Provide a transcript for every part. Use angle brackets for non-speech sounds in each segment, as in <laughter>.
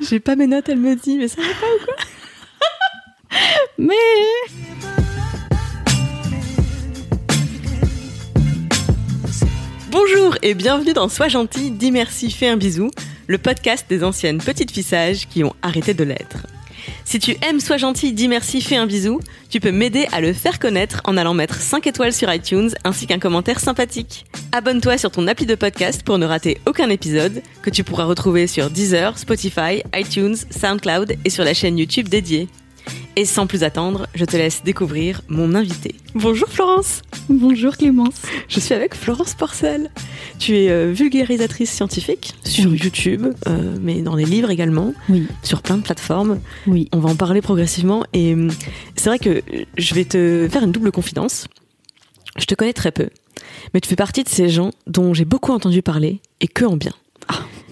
J'ai pas mes notes, elle me dit, mais ça va pas ou quoi <laughs> Mais Bonjour et bienvenue dans Sois gentil, dis merci, fais un bisou, le podcast des anciennes petites fissages qui ont arrêté de l'être. Si tu aimes Sois gentil, dis merci, fais un bisou, tu peux m'aider à le faire connaître en allant mettre 5 étoiles sur iTunes ainsi qu'un commentaire sympathique. Abonne-toi sur ton appli de podcast pour ne rater aucun épisode que tu pourras retrouver sur Deezer, Spotify, iTunes, SoundCloud et sur la chaîne YouTube dédiée. Et sans plus attendre, je te laisse découvrir mon invité. Bonjour Florence bonjour Clémence. Je suis avec Florence Porcel. Tu es euh, vulgarisatrice scientifique sur YouTube, euh, mais dans les livres également, Oui, sur plein de plateformes. oui. On va en parler progressivement. Et hum, c'est vrai que je vais te faire une double confidence. Je te connais très peu, mais tu fais partie de ces gens dont j'ai beaucoup entendu parler et que en bien.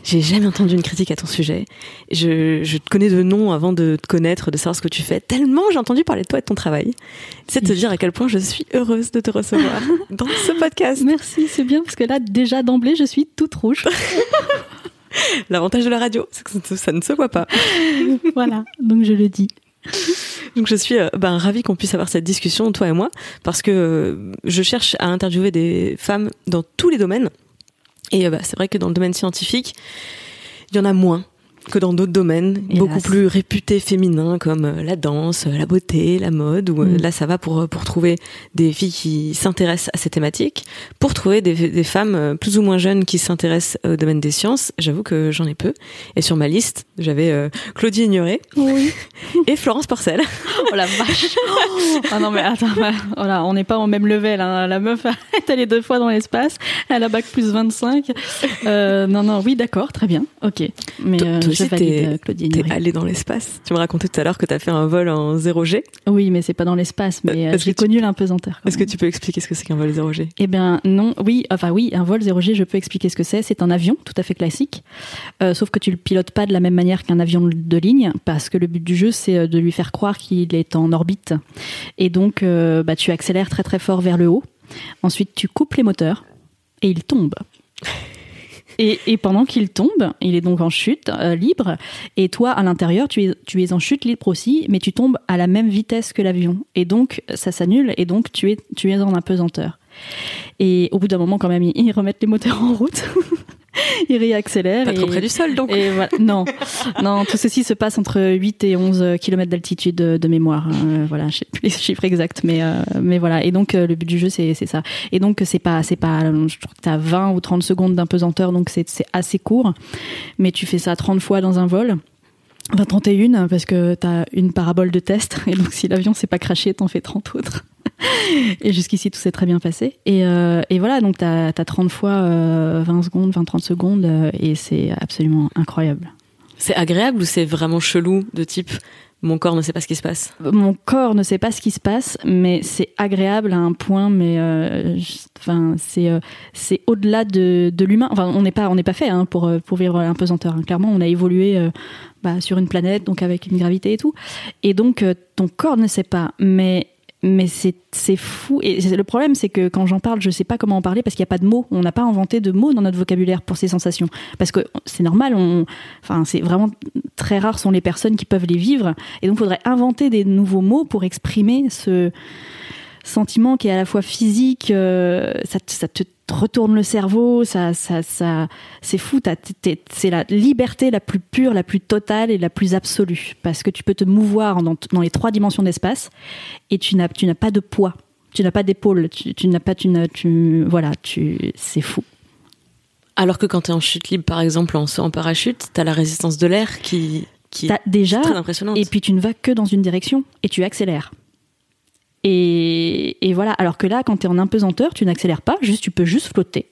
J'ai jamais entendu une critique à ton sujet. Je, je te connais de nom avant de te connaître, de savoir ce que tu fais. Tellement j'ai entendu parler de toi et de ton travail. C'est de te dire à quel point je suis heureuse de te recevoir <laughs> dans ce podcast. Merci, c'est bien parce que là, déjà d'emblée, je suis toute rouge. <laughs> L'avantage de la radio, c'est que ça ne- ça ne se voit pas. <laughs> voilà, donc je le dis. Donc je suis euh, ben, ravie qu'on puisse avoir cette discussion, toi et moi, parce que euh, je cherche à interviewer des femmes dans tous les domaines. Et euh, bah, c'est vrai que dans le domaine scientifique, il y en a moins que dans d'autres domaines, Hélas. beaucoup plus réputés féminins comme euh, la danse, la beauté, la mode. Où, euh, Mm. Là, ça va pour euh, pour trouver des filles qui s'intéressent à ces thématiques, pour trouver des, des femmes plus ou moins jeunes qui s'intéressent au domaine des sciences. J'avoue que j'en ai peu. Et sur ma liste, j'avais euh, Claudie Ignoré Oui. <laughs> et Florence Porcel. Oh la vache. <laughs> ah non mais attends, bah, voilà, on n'est pas au même level. hein. La meuf <laughs> est allée deux fois dans l'espace. Elle a bac plus 25. Euh, non non, oui d'accord, très bien. Ok. Mais Aussi, t'es- euh, allée dans l'espace. Tu me racontais tout à l'heure que t'as fait un vol en 0G. Oui, mais c'est pas dans l'espace. Mais Euh, j'ai que tu- connu l'impesanteur. Est-ce que tu peux expliquer ce que c'est qu'un vol 0G Eh bien non, oui, enfin oui, un vol 0G, je peux expliquer ce que c'est. C'est un avion tout à fait classique, Euh, sauf que tu le pilotes pas de la même manière qu'un avion de ligne, parce que le but du jeu c'est de lui faire croire qu'il est en orbite, et donc euh, bah, tu accélères très très fort vers le haut. Ensuite tu coupes les moteurs et il tombe. Et, et pendant qu'il tombe, il est donc en chute euh, libre, et toi à l'intérieur tu es, tu es en chute libre aussi, mais tu tombes à la même vitesse que l'avion, et donc ça s'annule, et donc tu es, tu es en apesanteur. Et au bout d'un moment, quand même, ils, remettent les moteurs en route. <laughs> ils réaccélèrent. Pas trop et- près du sol, donc. et voilà. Non, non, tout ceci se passe entre 8 et 11 km d'altitude de, de mémoire. Euh, voilà, je sais plus les chiffres exacts, mais euh, mais voilà. Et donc euh, le but du jeu c'est c'est ça. Et donc c'est pas c'est pas je trouve que t'as 20 ou 30 secondes d'impesanteur donc c'est c'est assez court, mais tu fais ça 30 fois dans un vol. Enfin 31 parce que t'as une parabole de test et donc si l'avion s'est pas craché t'en fais 30 autres. <laughs> Et jusqu'ici, tout s'est très bien passé. Et, euh, et voilà, donc t'as as 30 fois euh, 20 secondes, 20-30 secondes, euh, et c'est absolument incroyable. C'est agréable ou c'est vraiment chelou de type mon corps ne sait pas ce qui se passe? Mon corps ne sait pas ce qui se passe, mais c'est agréable à un point, mais euh, enfin c'est euh, c'est au-delà de, de l'humain. Enfin, on n'est pas on n'est pas fait hein, pour pour vivre l'impesanteur. hein. Clairement, on a évolué euh, bah, sur une planète, donc avec une gravité et tout. Et donc ton corps ne sait pas, mais mais c'est fou. Et le problème c'est que quand j'en parle je sais pas comment en parler parce qu'il n'y a pas de mots. On n'a pas inventé de mots dans notre vocabulaire pour ces sensations. Parce que c'est normal on enfin c'est vraiment très rares sont les personnes qui peuvent les vivre. Et donc il faudrait inventer des nouveaux mots pour exprimer ce sentiment qui est à la fois physique euh, ça, te- ça te retourne le cerveau ça ça ça c'est fou c'est la liberté la plus pure la plus totale et la plus absolue parce que tu peux te mouvoir dans, dans les trois dimensions d'espace et tu n'as tu n'as pas de poids tu n'as pas d'épaule tu, tu n'as pas tu, tu voilà tu c'est fou Alors que quand t'es en chute libre, par exemple, en saut en parachute, t'as la résistance de l'air qui, qui T'as est déjà très impressionnante. et puis tu ne vas que dans une direction et tu accélères. Et, et voilà, alors que là, quand tu es en impesanteur, tu n'accélères pas, juste tu peux juste flotter.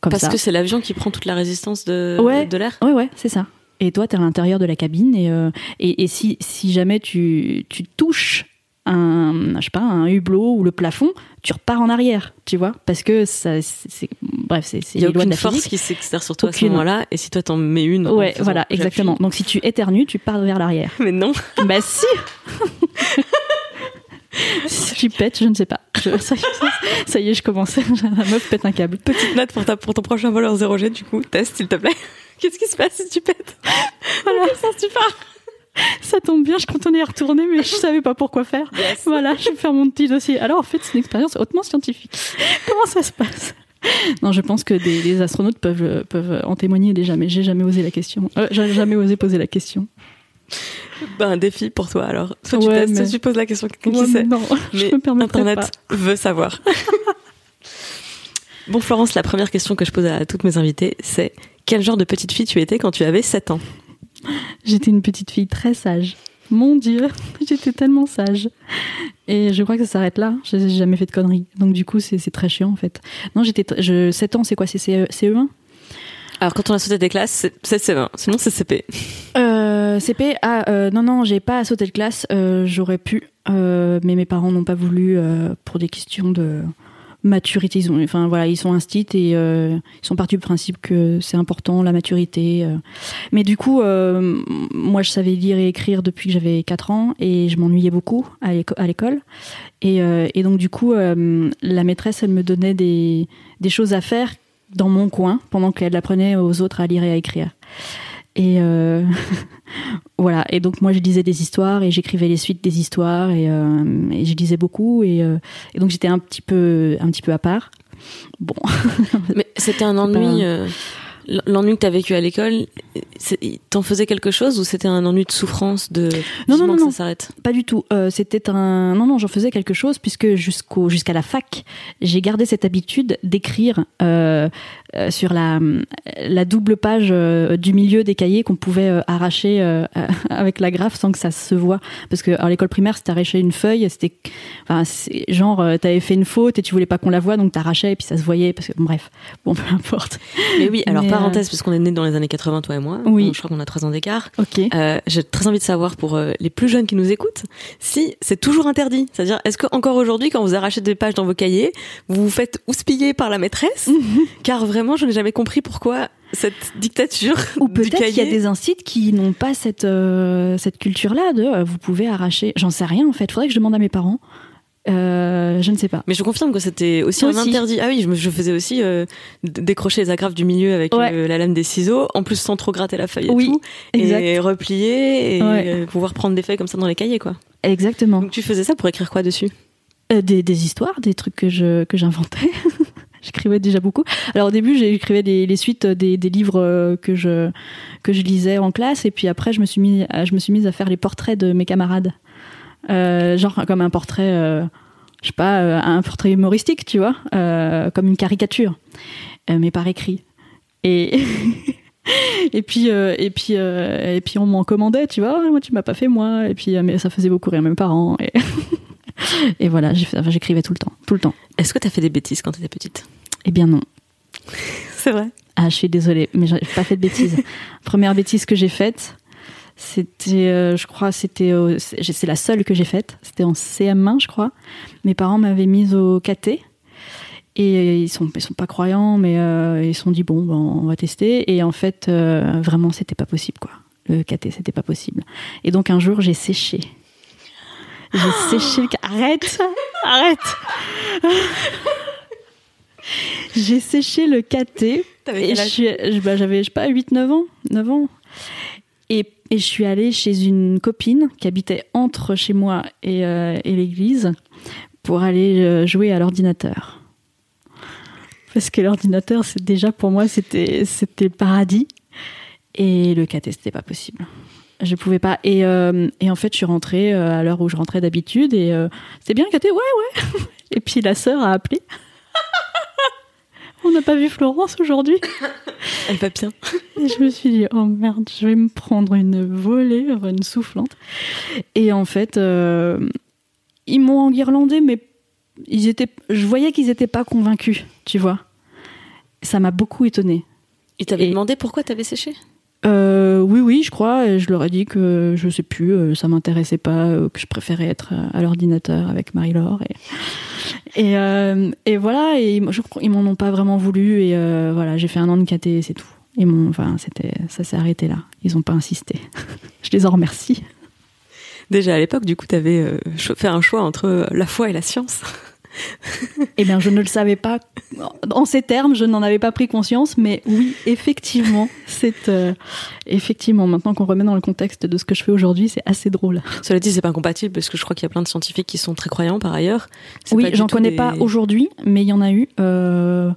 comme Parce ça. que c'est l'avion qui prend toute la résistance de, Ouais. de l'air. Ouais, ouais, c'est ça. Et toi, t'es à l'intérieur de la cabine et, euh, et, et si, si jamais tu, tu touches un, je sais pas, un hublot ou le plafond, tu repars en arrière, tu vois, parce que ça, c'est, bref, c'est, c'est Il y a de aucune force physique. qui s'exerce sur toi à ce Aucune. moment-là. Et si toi t'en mets une. Ouais, voilà, exactement. Donc si tu éternues, tu pars vers l'arrière. <laughs> Mais non. bah si <laughs> Si tu pètes, je ne sais pas. Je- <laughs> ça, y est, ça y est, je commence. <laughs> La meuf pète un câble. Petite note pour, ta, pour ton prochain voleur 0G, du coup. Test, s'il te plaît. <laughs> Qu'est-ce qui se passe si tu pètes? Dans quel sens tu pars Ça tombe bien, je y retourner, mais je savais pas pourquoi faire. Voilà, je vais faire mon petit dossier. Alors en fait, c'est une expérience hautement scientifique. Comment ça se passe? Non, je pense que des, des astronautes peuvent, peuvent en témoigner déjà, mais j'ai jamais osé la question. Euh, j'ai jamais osé poser la question. Ben, un défi pour toi alors. Soit tu Ouais, soit tu poses la question à quelqu'un Ouais, qui sait. non, Mais <laughs> je me Internet veut savoir. <laughs> bon, Florence, la première question que je pose à toutes mes invitées, c'est quel genre de petite fille tu étais quand tu avais 7 ans? Pas. J'étais une petite fille très sage. Mon Dieu, <laughs> j'étais tellement sage. Et je crois que ça s'arrête là. J'ai jamais fait de conneries. Donc du coup, c'est très chiant en fait. Non, j'étais. tr- Je, 7 ans, c'est quoi? C'est CE, CE1 Alors, quand on a sauté des classes, c'est- c'est CE1, sinon c'est CP. Euh, CP, ah euh, non non, j'ai pas sauté de classe. Euh, J'aurais pu, euh, mais mes parents n'ont pas voulu pour des questions de maturité. Ils enfin voilà, ils sont instits et ils sont partis du principe que c'est important la maturité. Mais du coup, moi je savais lire et écrire depuis que j'avais 4 ans et je m'ennuyais beaucoup à l'éco- à l'école. Et, donc du coup, la maîtresse, elle me donnait des choses à faire dans mon coin pendant qu'elle apprenait aux autres à lire et à écrire. Et euh, <laughs> voilà. Et donc moi je lisais des histoires et j'écrivais les suites des histoires et, euh, et je lisais beaucoup et, euh, et donc j'étais un petit peu un petit peu à part. Bon, <laughs> Mais c'était un ennui. L'ennui que tu as vécu à l'école, t'en faisait quelque chose ou c'était un ennui de souffrance de Non, non, non, que non. ça s'arrête? Pas du tout. Euh, C'était un non non j'en faisais quelque chose puisque jusqu'au jusqu'à la fac j'ai gardé cette habitude d'écrire euh, euh, sur la la double page euh, du milieu des cahiers qu'on pouvait euh, arracher euh, <laughs> avec la graphe sans que ça se voit parce que à l'école primaire si t'arrachais une feuille c'était enfin genre euh, t'avais fait une faute et tu voulais pas qu'on la voie donc t'arrachais et puis ça se voyait parce que bref bon peu importe Mais oui, alors Mais, parenthèse, parce qu'on est né dans les années 80, toi et moi. Oui. Donc, je crois qu'on a trois ans d'écart. ok Euh, J'ai très envie de savoir pour euh, les plus jeunes qui nous écoutent si c'est toujours interdit. C'est-à-dire, est-ce que encore aujourd'hui, quand vous arrachez des pages dans vos cahiers, vous vous faites houspiller par la maîtresse Car vraiment, je n'ai jamais compris pourquoi cette dictature <laughs> Ou peut-être qu'il y a des instituts qui n'ont pas cette, euh, cette culture-là de euh, vous pouvez arracher. J'en sais rien en fait. Faudrait que je demande à mes parents. Euh, je ne sais pas. Mais je confirme que c'était aussi Toi un aussi. interdit. Ah oui, je, me, je faisais aussi euh, décrocher les agrafes du milieu avec Ouais. euh, la lame des ciseaux, en plus sans trop gratter la feuille et Oui, tout, exact. et replier et Ouais. pouvoir prendre des feuilles comme ça dans les cahiers quoi. Exactement. Donc tu faisais ça pour écrire quoi dessus? Euh, des, des histoires, des trucs que je que j'inventais. <laughs> J'écrivais déjà beaucoup. Alors au début, j'écrivais des, les suites des, des livres que je que je lisais en classe, et puis après, je me suis mis à, je me suis mise à faire les portraits de mes camarades, genre comme un portrait, euh, je sais pas, euh, un portrait humoristique, tu vois, euh, comme une caricature, euh, mais par écrit. Et <laughs> et puis euh, et puis euh, et puis on m'en commandait, tu vois, moi tu m'as pas fait moi, et puis euh, mais ça faisait beaucoup rire mes parents. Et <laughs> et voilà, enfin, j'écrivais tout le temps, tout le temps. Est-ce que t'as fait des bêtises quand t'étais petite? Eh bien non. <laughs> C'est vrai? Ah, je suis désolée, mais j'ai pas fait de bêtises. Première bêtise que j'ai faite, c'était, euh, je crois, c'était, c'est la seule que j'ai faite. C'était en CM1, je crois. Mes parents m'avaient mise au KT. Et ils sont, ils sont pas croyants, mais euh, ils se sont dit bon, ben, on va tester. Et en fait, euh, vraiment, c'était pas possible, quoi. Le KT, c'était pas possible. Et donc un jour, j'ai séché. J'ai <gasps> séché le. Arrête, arrête. J'ai séché le KT. T'avais quel âge? bah, j'avais, je sais pas, 8-9 ans. 9 ans. Et, je suis allée chez une copine qui habitait entre chez moi et, euh, et l'église pour aller euh, jouer à l'ordinateur. Parce que l'ordinateur, c'est déjà pour moi, c'était, c'était le paradis. Et le KT, c'était pas possible. Je pouvais pas. Et, euh, et en fait, je suis rentrée à l'heure où je rentrais d'habitude. Et euh, c'était bien le KT, ouais, ouais. <laughs> Et puis la sœur a appelé. On n'a pas vu Florence aujourd'hui. <coughs> Elle va bien. Et je me suis dit, oh merde, je vais me prendre une volée, une soufflante. Et en fait, euh, ils m'ont enguirlandé, mais ils étaient, je voyais qu'ils n'étaient pas convaincus, tu vois. ça m'a beaucoup étonnée. Il t'avait Et- demandé pourquoi t'avais séché? Euh, oui, oui, je crois. Et je leur ai dit que je sais plus, euh, ça m'intéressait pas, euh, que je préférais être à l'ordinateur avec Marie-Laure. Et, et, euh, et voilà, et je ils m'en ont pas vraiment voulu. Et euh, voilà, j'ai fait un an de KT, c'est tout. Ils m'ont, enfin, c'était, ça s'est arrêté là. Ils ont pas insisté. <laughs> je les en remercie. Déjà à l'époque, du coup, t'avais euh, cho- fait un choix entre euh, la foi et la science. <laughs> Eh bien, je ne le savais pas en ces termes, je n'en avais pas pris conscience, mais oui, effectivement, c'est euh, effectivement maintenant qu'on remet dans le contexte de ce que je fais aujourd'hui, c'est assez drôle. Cela dit, c'est pas incompatible parce que je crois qu'il y a plein de scientifiques qui sont très croyants par ailleurs. Oui, j'en connais des- pas aujourd'hui, mais il y en a eu. Euh,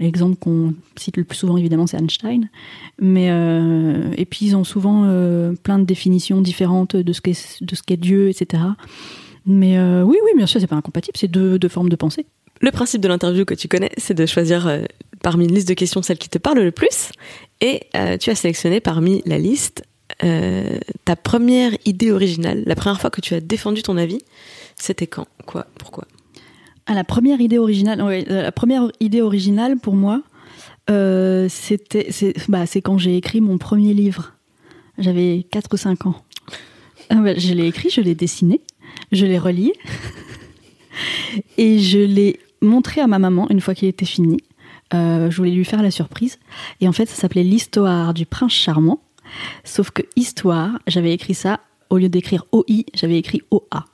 L'exemple qu'on cite le plus souvent, évidemment, c'est Einstein. Mais euh, et puis ils ont souvent plein de définitions différentes de ce qu'est de ce qu'est Dieu, etc. Mais euh, oui, oui, bien sûr, c'est pas incompatible. C'est deux, deux formes de pensée. Le principe de l'interview que tu connais, c'est de choisir euh, parmi une liste de questions celle qui te parle le plus. Et euh, tu as sélectionné parmi la liste ta première idée originale, la première fois que tu as défendu ton avis. C'était quand? Quoi? Pourquoi? Ah, la première idée originale, ouais, la première idée originale pour moi, c'était, c'est, bah, c'est quand j'ai écrit mon premier livre. J'avais 4 ou 5 ans. Ah, bah, je l'ai écrit, je l'ai dessiné, je l'ai relié, <laughs> et je l'ai montré à ma maman une fois qu'il était fini. Euh, je voulais lui faire la surprise. Et en fait, ça s'appelait L'histoire du prince charmant. Sauf que histoire, j'avais écrit ça, au lieu d'écrire OI, j'avais écrit OA.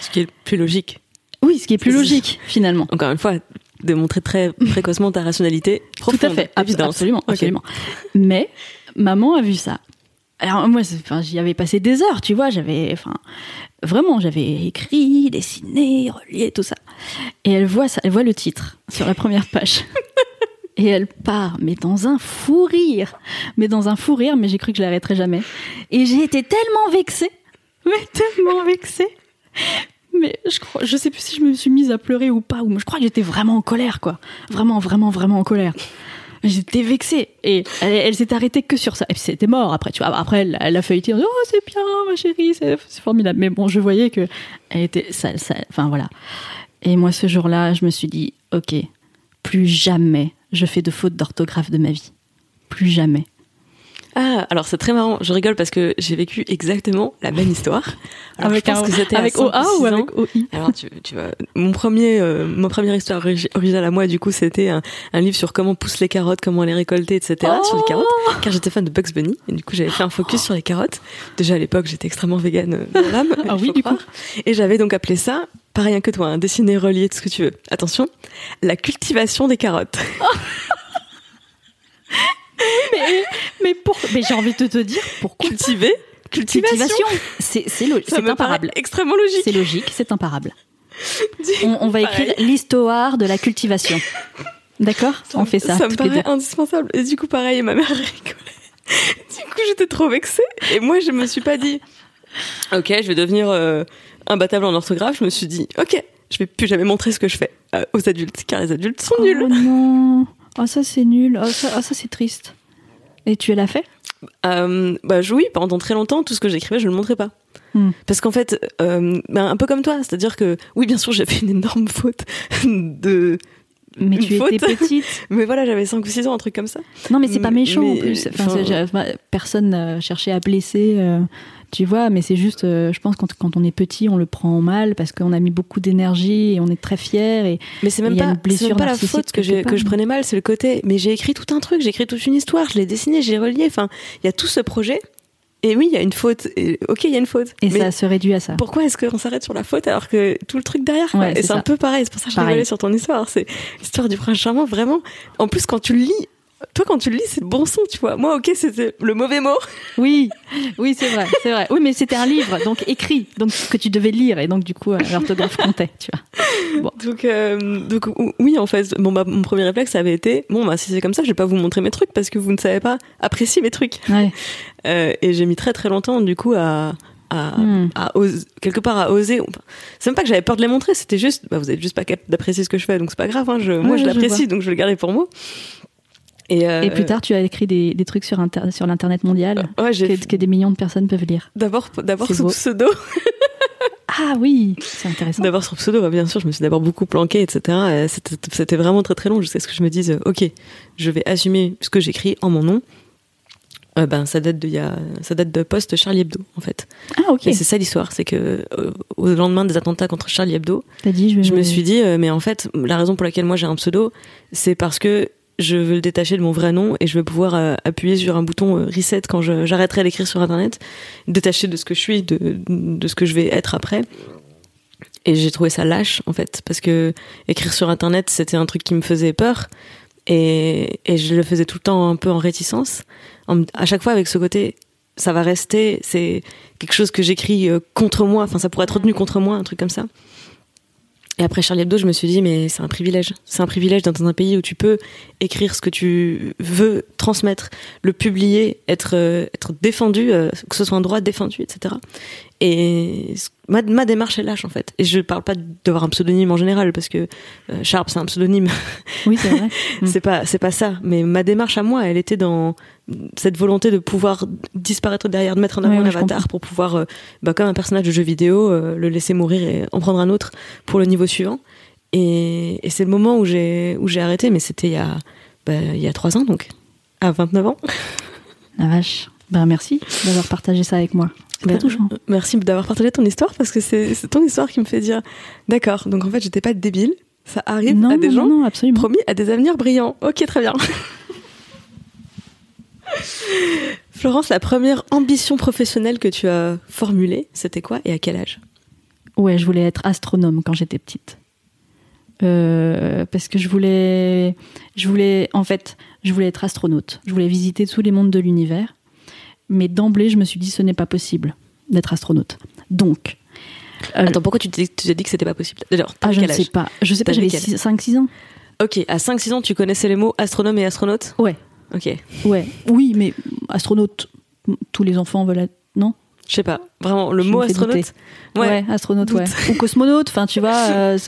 Ce qui est plus logique. Oui, ce qui est plus logique, finalement. Encore une fois, démontrer très précocement ta rationalité profonde. <laughs> Tout à fait, évidence. absolument, absolument. Mais maman a vu ça. Alors moi, enfin, j'y avais passé des heures, tu vois. J'avais, enfin, vraiment, j'avais écrit, dessiné, relié, tout ça. Et elle voit ça, elle voit le titre sur la première page. <laughs> Et elle part, mais dans un fou rire, mais dans un fou rire, mais j'ai cru que je l'arrêterais jamais. Et j'ai été tellement vexée, mais tellement vexée. Mais je crois, je sais plus si je me suis mise à pleurer ou pas, ou je crois que j'étais vraiment en colère, quoi. Vraiment, vraiment, vraiment en colère. J'étais vexée. Et elle, s'est arrêtée que sur ça. Et puis c'était mort après, tu vois. Après, elle, a feuilleté en disant, Oh, c'est bien, ma chérie, c'est formidable. Mais bon, je voyais que elle était, ça, ça, enfin voilà. Et moi, ce jour-là, je me suis dit, ok, plus jamais je fais de fautes d'orthographe de ma vie. Plus jamais. Ah, alors c'est très marrant. Je rigole parce que j'ai vécu exactement la même histoire. Alors, avec je pense un- que c'était avec 5 OA ou 6 avec. OI Alors tu, tu vois, mon premier, euh, ma première histoire origi- originale à moi, du coup, c'était un, un livre sur comment poussent les carottes, comment les récolter, etc. sur les carottes, car j'étais fan de Bugs Bunny, et du coup j'avais fait un focus sur les carottes. Déjà à l'époque, j'étais extrêmement végane euh, dans l'âme. <laughs> Ah oui, du coup. Et j'avais donc appelé ça, pas rien que toi, hein, dessiner, relier, tout ce que tu veux. Attention, la cultivation des carottes. <laughs> mais, mais, pour, mais j'ai envie de te dire pourquoi. Cultiver, cultivation. C'est c'est imparable. extrêmement logique. C'est logique, c'est imparable. On, on va écrire l'histoire de la cultivation. D'accord On fait ça. Ça me paraît indispensable. Et du coup, pareil, ma mère rigolait. <laughs> Du coup, j'étais trop vexée. Et moi, je me suis pas dit, ok, je vais devenir euh, imbattable en orthographe. Je me suis dit, ok, je vais plus jamais montrer ce que je fais euh, aux adultes, car les adultes sont nuls. Oh non. Oh, ça c'est nul. Oh, ça, oh, ça, c'est triste. Et tu l'as fait? Euh, bah oui, pendant très longtemps, tout ce que j'écrivais, je ne le montrais pas. Hmm. Parce qu'en fait, euh, ben, un peu comme toi, c'est-à-dire que oui, bien sûr, <laughs> j'ai fait une énorme faute de. Mais Une tu étais petite. <laughs> Mais voilà, j'avais 5 ou 6 ans, un truc comme ça. Non, mais c'est pas Mais- méchant en plus. Enfin, enfin- personne n'a cherché à blesser, euh, tu vois, mais c'est juste, euh, je pense, quand, quand on est petit, on le prend mal parce qu'on a mis beaucoup d'énergie et on est très fier. Et, Mais c'est même pas, même pas la faute que, part. que je prenais mal, c'est le côté. Mais j'ai écrit tout un truc, j'ai écrit toute une histoire, je l'ai dessiné, j'ai relié. Enfin, il y a tout ce projet. Et oui, il y a une faute. Et, ok, il y a une faute. et mais ça se réduit à ça. pourquoi est-ce qu'on s'arrête sur la faute alors que tout le truc derrière quoi Ouais, Et c'est un peu pareil. C'est pour ça que je rigolais sur ton histoire. C'est l'histoire du prince charmant. Vraiment. En plus, quand tu le lis. Toi, quand tu le lis, c'est le bon son, tu vois. Moi, ok, c'était le mauvais mot. <laughs> Oui, oui, c'est vrai, c'est vrai. Oui, mais c'était un livre, donc écrit, donc que tu devais lire, et donc du coup, l'orthographe comptait, tu vois. Donc, euh, donc ou- oui, en fait, bon, bah, mon premier réflexe avait été bon, bah, si c'est comme ça, je vais pas vous montrer mes trucs parce que vous ne savez pas apprécier mes trucs. Ouais. <laughs> Euh, et j'ai mis très très longtemps du coup à, à, Hmm. à ose- quelque part à oser. C'est même pas que j'avais peur de les montrer, c'était juste, bah, vous êtes juste pas capable d'apprécier ce que je fais, donc c'est pas grave. Hein, je, moi, Ouais, je l'apprécie, donc je vais le garder pour moi. Et, euh, Et plus tard, tu as écrit des, des trucs sur, inter- sur l'internet mondial ouais, j'ai que, que des millions de personnes peuvent lire. d'abord d'abord sous beau. pseudo. <laughs> Ah oui, c'est intéressant. D'abord sur pseudo, bah, bien sûr, je me suis d'abord beaucoup planquée, etc. C'était c'était vraiment très très long jusqu'à ce que je me dise, euh, ok, je vais assumer ce que j'écris en mon nom. Euh, ben, ça date de, y a, ça date de post Charlie Hebdo, en fait. Ah ok. Et c'est ça l'histoire, c'est que euh, au lendemain des attentats contre Charlie Hebdo, T'as dit, je, vais je me suis dit, euh, mais en fait, la raison pour laquelle moi j'ai un pseudo, c'est parce que je veux le détacher de mon vrai nom et je veux pouvoir euh, appuyer sur un bouton euh, reset quand j'arrêterai d'écrire sur internet, détacher de ce que je suis, de, de ce que je vais être après. Et j'ai trouvé ça lâche en fait, parce que écrire sur internet c'était un truc qui me faisait peur et, et je le faisais tout le temps un peu en réticence. En- à chaque fois avec ce côté, ça va rester, c'est quelque chose que j'écris euh, contre moi, enfin ça pourrait être retenu contre moi, un truc comme ça. Et après Charlie Hebdo, je me suis dit, mais c'est un privilège. C'est un privilège d'être dans un pays où tu peux écrire ce que tu veux transmettre, le publier, être, euh, être défendu, euh, que ce soit un droit défendu, etc. Et ma démarche est lâche, en fait. Et je parle pas d'avoir un pseudonyme en général, parce que euh, Sharp, c'est un pseudonyme. Oui, c'est vrai. <laughs> Mm. c'est pas, c'est pas ça. Mais ma démarche à moi, elle était dans cette volonté de pouvoir disparaître derrière, de mettre en avant Ouais, un avatar comprends. pour pouvoir, euh, bah, comme un personnage de jeu vidéo, euh, le laisser mourir et en prendre un autre pour le niveau suivant. Et, et c'est le moment où j'ai, où j'ai arrêté, mais c'était il y a, bah, il y a trois ans, donc, à 29 ans. La vache. Ben merci d'avoir partagé ça avec moi. C'est Ben, très touchant. Merci d'avoir partagé ton histoire parce que c'est, c'est ton histoire qui me fait dire, d'accord, donc en fait, j'étais pas débile. Ça arrive Non, à des non, gens non, absolument. promis à des avenirs brillants. Ok, très bien. <laughs> <laughs> Florence, la première ambition professionnelle que tu as formulée, c'était quoi et à quel âge? Ouais, je voulais être astronome quand j'étais petite. Euh, parce que je voulais, je voulais, en fait, je voulais être astronaute. Je voulais visiter tous les mondes de l'univers. Mais d'emblée, je me suis dit, ce n'est pas possible d'être astronaute. Donc, euh, Attends, pourquoi tu t'es, dit que c'était pas possible? D'ailleurs, ah, je ne sais pas. Je sais pas, j'avais quel 5-6 ans. Ok, à 5-6 ans, tu connaissais les mots astronome et astronaute Ouais, Ok. ouais. Oui, mais astronaute, tous les enfants veulent être. Non? Je sais pas, vraiment, le Je mot astronaute Ouais, astronaute, ouais. Ou cosmonaute, enfin, tu vois, <laughs> euh,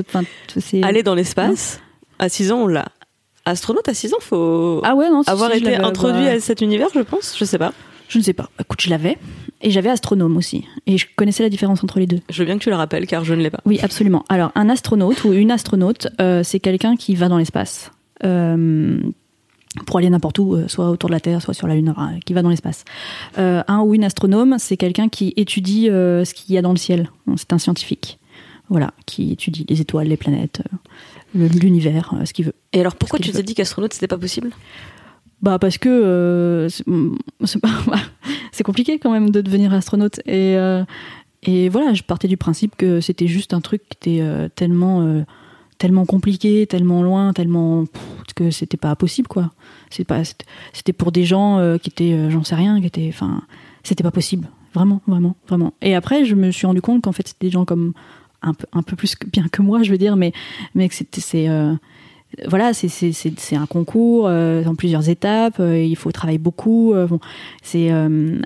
c'est. Aller dans l'espace, à 6 ans, on l'a. Astronaute, à 6 ans, faut Ah ouais, non, avoir si, été introduit à cet univers, je pense. Je sais pas. Je ne sais pas. Écoute, je l'avais. Et j'avais astronome aussi. Et je connaissais la différence entre les deux. Je veux bien que tu le rappelles, car je ne l'ai pas. Oui, absolument. Alors, un astronaute ou une astronaute, euh, c'est quelqu'un qui va dans l'espace. Euh, pour aller n'importe où, euh, soit autour de la Terre, soit sur la Lune, enfin, qui va dans l'espace. Euh, un ou une astronome, c'est quelqu'un qui étudie euh, ce qu'il y a dans le ciel. C'est un scientifique. Voilà, qui étudie les étoiles, les planètes, euh, l'univers, ce qu'il veut. Et alors, pourquoi tu t'es dit qu'astronaute, c'était pas possible? Bah parce que c'est mm, <laughs> c'est compliqué quand même de devenir astronaute et et voilà je partais du principe que c'était juste un truc qui était tellement tellement compliqué tellement loin tellement que c'était pas possible quoi. C'est pas c'était- c'était pour des gens euh, qui étaient euh, j'en sais rien qui étaient enfin c'était pas possible. Vraiment vraiment vraiment. Et après je me suis rendu compte qu'en fait c'était des gens comme un peu un peu plus bien que moi je veux dire mais mais que c'était c'est euh, voilà, c'est- un concours euh, en plusieurs étapes. euh, il faut travailler beaucoup. euh, bon, c'est euh,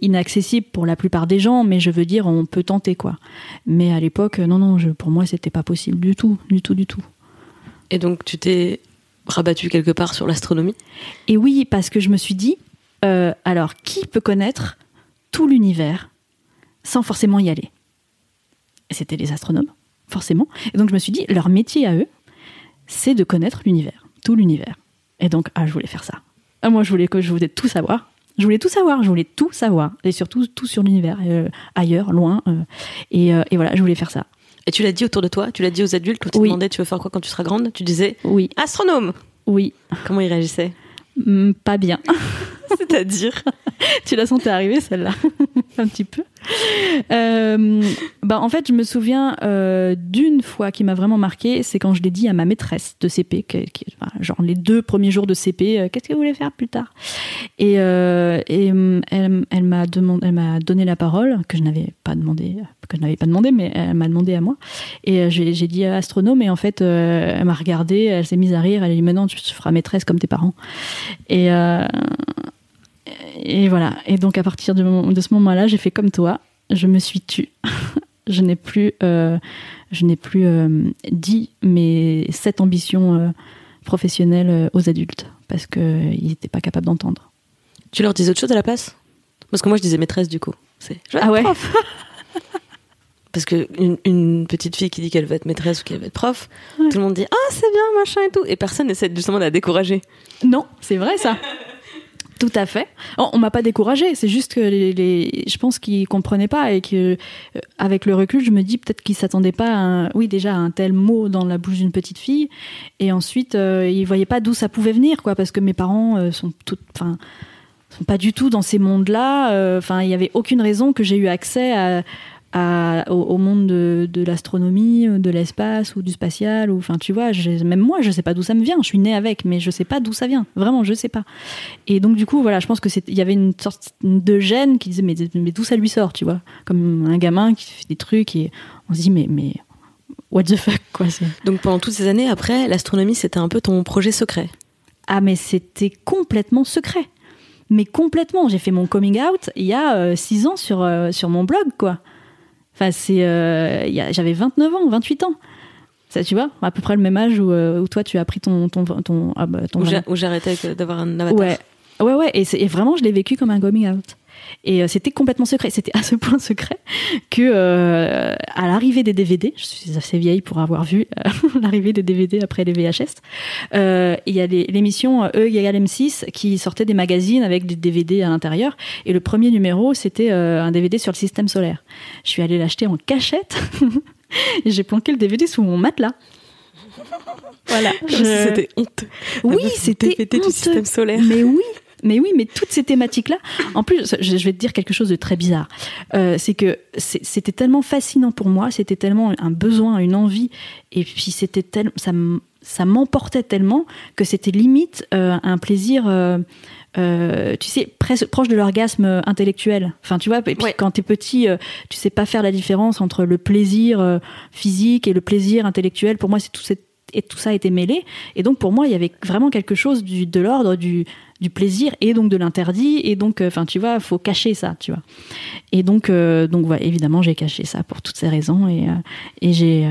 inaccessible pour la plupart des gens, mais je veux dire, on peut tenter quoi. Mais à l'époque, non, non, je, pour moi, c'était pas possible du tout, du tout, du tout. Et donc, tu t'es rabattu quelque part sur l'astronomie? Et oui, parce que je me suis dit, euh, alors qui peut connaître tout l'univers sans forcément y aller? C'était les astronomes, forcément. Et donc je me suis dit, leur métier à eux, c'est de connaître l'univers, tout l'univers. Et donc, ah, je voulais faire ça. Ah, moi, je voulais que je voulais tout savoir. Je voulais tout savoir, je voulais tout savoir, et surtout tout sur l'univers, euh, ailleurs, loin. euh, et, euh, et voilà, je voulais faire ça. Et tu l'as dit autour de toi Tu l'as dit aux adultes quand tu Oui. demandais tu veux faire quoi quand tu seras grande? Tu disais Oui, astronome oui, Comment ils réagissaient? Hmm, pas bien. <laughs> <laughs> C'est-à-dire <laughs> tu la sentais arriver celle-là <laughs> un petit peu. Euh, bah en fait je me souviens euh, d'une fois qui m'a vraiment marqué c'est quand je l'ai dit à ma maîtresse de CP genre les deux premiers jours de CP euh, qu'est-ce que vous voulez faire plus tard? Et, et hum, elle, elle m'a demandé elle m'a donné la parole que je n'avais pas demandé que je n'avais pas demandé mais elle m'a demandé à moi. Et j'ai j'ai dit astronome et en fait elle m'a regardé elle s'est mise à rire elle a dit maintenant tu feras maîtresse comme tes parents. Et et voilà. Et donc, à partir de, ce moment-là, j'ai fait comme toi. Je me suis tue. <laughs> je n'ai plus, euh, je n'ai plus euh, dit mes sept ambitions euh, professionnelles aux adultes parce qu'ils n'étaient pas capables d'entendre. Tu leur disais autre chose à la place? Parce que moi, je disais maîtresse du coup. C'est Ah ouais prof. <laughs> parce que une, une petite fille qui dit qu'elle veut être maîtresse ou qu'elle veut être prof, Ouais. tout le monde dit ah c'est bien machin et tout, et personne n'essaie justement de la décourager. Non, c'est vrai ça. Tout à fait. On m'a pas découragé, c'est juste que les, les- je pense qu'ils comprenaient pas et que, euh, avec le recul, je me dis peut-être qu'ils s'attendaient pas, à un- oui déjà à un tel mot dans la bouche d'une petite fille, et ensuite euh, ils voyaient pas d'où ça pouvait venir, quoi, parce que mes parents euh, sont tout, enfin, sont pas du tout dans ces mondes-là. euh, Enfin, il y avait aucune raison que j'ai eu accès à, à- au, au monde de, de l'astronomie, de l'espace ou du spatial. Ou, enfin, tu vois, même moi, je sais pas d'où ça me vient. Je suis née avec, mais je sais pas d'où ça vient. Vraiment, je sais pas. Et donc, du coup, voilà, je pense que il y avait une sorte de gêne qui disait, mais, mais d'où ça lui sort, tu vois? Comme un gamin qui fait des trucs et on se dit, mais, mais what the fuck, quoi. Donc pendant toutes ces années après, l'astronomie c'était un peu ton projet secret. Ah, mais c'était complètement secret. Mais complètement. J'ai fait mon coming out il y a euh, six ans sur, euh, sur mon blog, quoi. Enfin, c'est. euh, J'avais 29 ans, 28 ans. Ça, tu vois, à peu près le même âge où, euh, où toi, tu as pris ton. ton, ton, ah bah, ton Où j'arrêtais avec- d'avoir un avatar. Ouais, ouais, ouais. Et, c'est- et vraiment, je l'ai vécu comme un coming out. Et euh, c'était complètement secret. C'était à ce point secret que, euh, à l'arrivée des DVD, je suis assez vieille pour avoir vu euh, <laughs> l'arrivée des DVD après les VHS, euh, il y a l'émission E égale M6 qui sortait des magazines avec des DVD à l'intérieur. Et le premier numéro, c'était un DVD sur le système solaire. Je suis allée l'acheter en cachette. <laughs> et j'ai planqué le DVD sous mon matelas. Voilà. Je- C'était honteux. oui, Ah c'était DVD du honteux. système solaire. Mais oui, mais oui, mais toutes ces thématiques-là. En plus, je vais te dire quelque chose de très bizarre. Euh, c'est que c'était tellement fascinant pour moi, c'était tellement un besoin, une envie, et puis c'était tel, ça, m'emportait tellement que c'était limite euh, un plaisir. euh, euh, tu sais, presque proche de l'orgasme intellectuel. Enfin, tu vois, et puis Ouais. quand t'es petit, euh, tu sais pas faire la différence entre le plaisir euh, physique et le plaisir intellectuel. Pour moi, c'est tout, et tout ça était mêlé. Et donc, pour moi, il y avait vraiment quelque chose du, de l'ordre du, du plaisir et donc de l'interdit. Et donc, euh, enfin, tu vois, faut cacher ça, tu vois. Et donc, euh, donc voilà, évidemment, j'ai caché ça pour toutes ces raisons. Et, euh, et j'ai.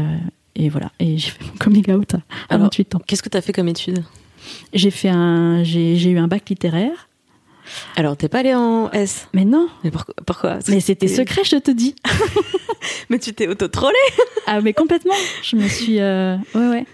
et voilà, et j'ai fait mon coming out à Alors, 28 ans. Qu'est-ce que tu as fait comme étude? J'ai fait un, j'ai j'ai eu un bac littéraire, Alors, t'es pas allé en S? Mais non, Mais pourquoi, pourquoi? Mais c'était secret, je te dis. <laughs> Mais tu t'es auto-trollé Ah mais complètement. Je me suis euh, ouais ouais.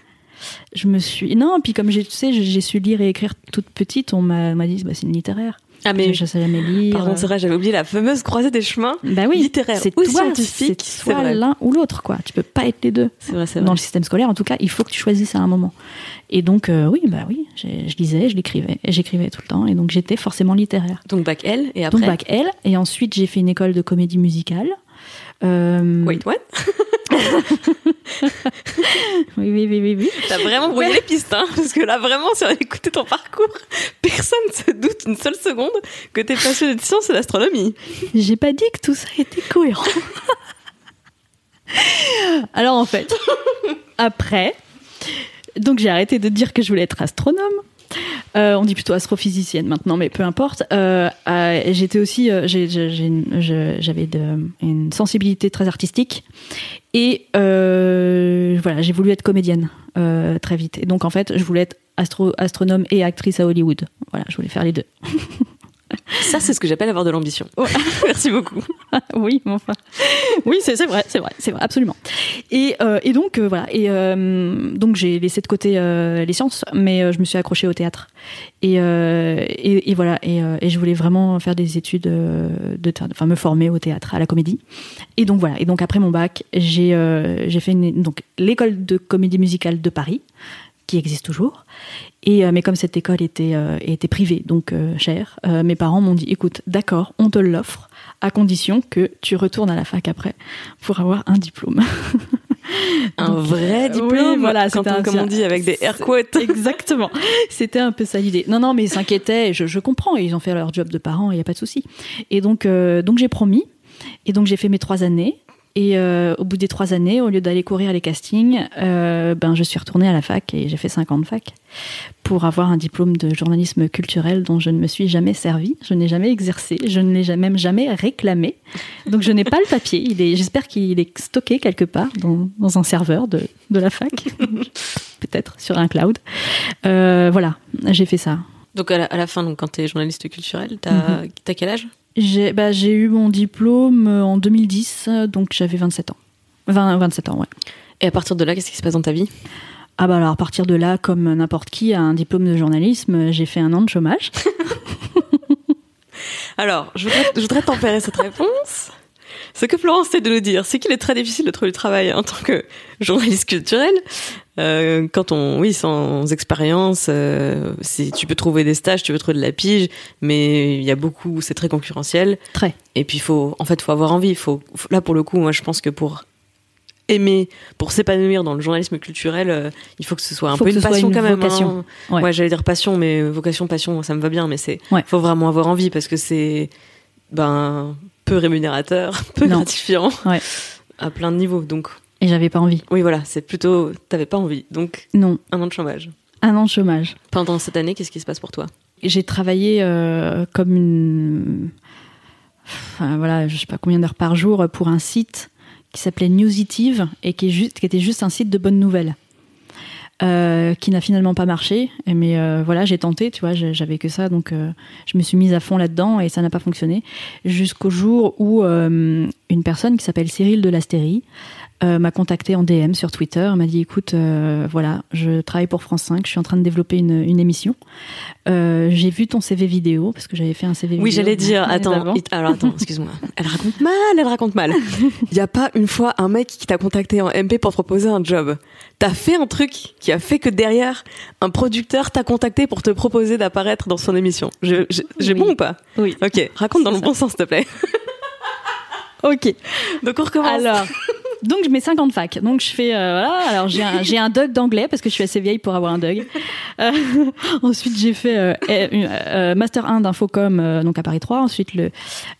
Je me suis non puis comme j'ai tu sais j'ai- su lire et écrire toute petite on m'a dit bah c'est une littéraire. Ah, Mais je sais jamais lire. par contre, c'est vrai, j'avais oublié la fameuse croisée des chemins. bah oui, littéraire c'est ou toi, scientifique, c'est soit l'un ou l'autre quoi. Tu peux pas être les deux. C'est vrai, c'est Dans vrai. le système scolaire en tout cas, il faut que tu choisisses à un moment. Et donc euh, oui bah oui, je lisais, je l'écrivais et j'écrivais tout le temps et donc j'étais forcément littéraire. Donc, bac L, et après. Donc bac L et ensuite j'ai fait une école de comédie musicale. Euh, Wait, what? <laughs> oui oui oui oui oui. T'as vraiment brouillé les pistes, hein Parce que là, vraiment, si on a écouté ton parcours, personne se doute une seule seconde que t'es passionné de sciences et d'astronomie. J'ai pas dit que tout ça était cohérent. Alors en fait, après, donc j'ai arrêté de dire que je voulais être astronome. Euh, on dit plutôt astrophysicienne maintenant, mais peu importe. Euh, euh, J'étais aussi, une- j'avais une sensibilité très artistique et euh, voilà, j'ai voulu être comédienne euh, très vite. Et donc en fait, je voulais être astro astronome et actrice à Hollywood. Voilà, je voulais faire les deux. <laughs> Ça, c'est ce que j'appelle avoir de l'ambition. <laughs> Merci beaucoup. <laughs> oui, mais enfin. Oui, c'est vrai, c'est vrai, c'est vrai, absolument. Et, euh, et donc, euh, voilà. Et euh, donc, j'ai laissé de côté les sciences, mais je me suis accrochée au théâtre. Et, et, et voilà. Et, je voulais vraiment faire des études de théâtre, enfin, me former au théâtre, à la comédie. Et donc, voilà. Et donc, après mon bac, j'ai j'ai fait une, donc l'école de comédie musicale de Paris qui existe toujours. Et euh, mais comme cette école était euh, était privée, donc euh, chère, mes parents m'ont dit écoute, d'accord, on te l'offre à condition que tu retournes à la fac après pour avoir un diplôme. <laughs> Un Donc, vrai diplôme, oui, voilà, quand on- un- comme on dit avec des air quotes. <laughs> Exactement. C'était un peu ça l'idée. Non, non, mais ils s'inquiétaient. Je, je comprends. Ils ont fait leur job de parents. Il n'y a pas de souci. Et donc, donc j'ai promis. Et donc j'ai fait mes trois années. Et euh, au bout des trois années, au lieu d'aller courir les castings, euh, ben je suis retournée à la fac et j'ai fait cinq ans de fac pour avoir un diplôme de journalisme culturel dont je ne me suis jamais servi, je n'ai jamais exercé, je ne l'ai même jamais réclamé. Donc je n'ai pas le papier. Il est, j'espère qu'il est stocké quelque part dans, dans un serveur de, de la fac, <laughs> peut-être sur un cloud. Euh, voilà, j'ai fait ça. Donc, à la, à la fin, donc, quand t'es journaliste culturel, t'as Mhm. t'as quel âge? J'ai bah, eu mon diplôme euh, en 2010, euh, donc j'avais 27 ans. 20, 27 ans, ouais. Et à partir de là, qu'est-ce qui se passe dans ta vie? Ah bah alors à partir de là, comme n'importe qui a un diplôme de journalisme, j'ai fait un an de chômage. <laughs> Alors, je voudrais, je voudrais tempérer cette <laughs> réponse. Ce que Florence essaie de nous dire, c'est qu'il est très difficile de trouver du travail en tant que journaliste culturel. Euh, quand on, oui, sans expérience, euh, si tu peux trouver des stages, tu peux trouver de la pige, mais il y a beaucoup, c'est très concurrentiel. Très. Et puis, faut, en fait, faut avoir envie. Faut, faut- là, pour le coup, moi, je pense que pour aimer, pour s'épanouir dans le journalisme culturel, euh, il faut que ce soit un Faut peu une passion une quand même. vocation. hein. Ouais. Ouais, j'allais dire passion, mais vocation, passion, ça me va bien, mais c'est, Ouais. faut vraiment avoir envie parce que c'est, ben, peu rémunérateur, <laughs> peu Non. gratifiant, Ouais. à plein de niveaux. Donc, Et j'avais pas envie. oui, voilà, c'est plutôt, t'avais pas envie. Donc, Non, un an de chômage. un an de chômage. Pendant cette année, qu'est-ce qui se passe pour toi? J'ai travaillé euh, comme une. Enfin, voilà, je sais pas combien d'heures par jour pour un site qui s'appelait Newsitive et qui, est juste, qui était juste un site de bonnes nouvelles. Euh, qui n'a finalement pas marché, mais euh, voilà, j'ai tenté, tu vois, j'avais que ça, donc euh, je me suis mise à fond là-dedans et ça n'a pas fonctionné. Jusqu'au jour où euh, une personne qui s'appelle Cyril de l'Astérie euh, m'a contacté en DM sur Twitter, m'a dit écoute, euh, voilà, je travaille pour France 5, je suis en train de développer une, une émission. Euh, j'ai vu ton CV vidéo parce que j'avais fait un CV vidéo. Oui, j'allais dire, attends, alors attends, excuse-moi. <laughs> Elle raconte mal, elle raconte mal. <laughs> Il y a pas une fois un mec qui t'a contacté en MP pour te proposer un job. T'as fait un truc qui a fait que derrière, un producteur t'a contacté pour te proposer d'apparaître dans son émission. Je- je- J'ai Oui. bon ou pas? Oui. Ok, raconte dans le bon sens, s'il te plaît. <laughs> Ok. Donc on recommence. Alors, donc je mets 50 fac. Donc je fais euh, voilà. Alors j'ai un, j'ai un DUG d'anglais parce que je suis assez vieille pour avoir un DUG. Euh, <laughs> ensuite j'ai fait euh, euh, master 1 d'infocom donc à Paris 3. Ensuite le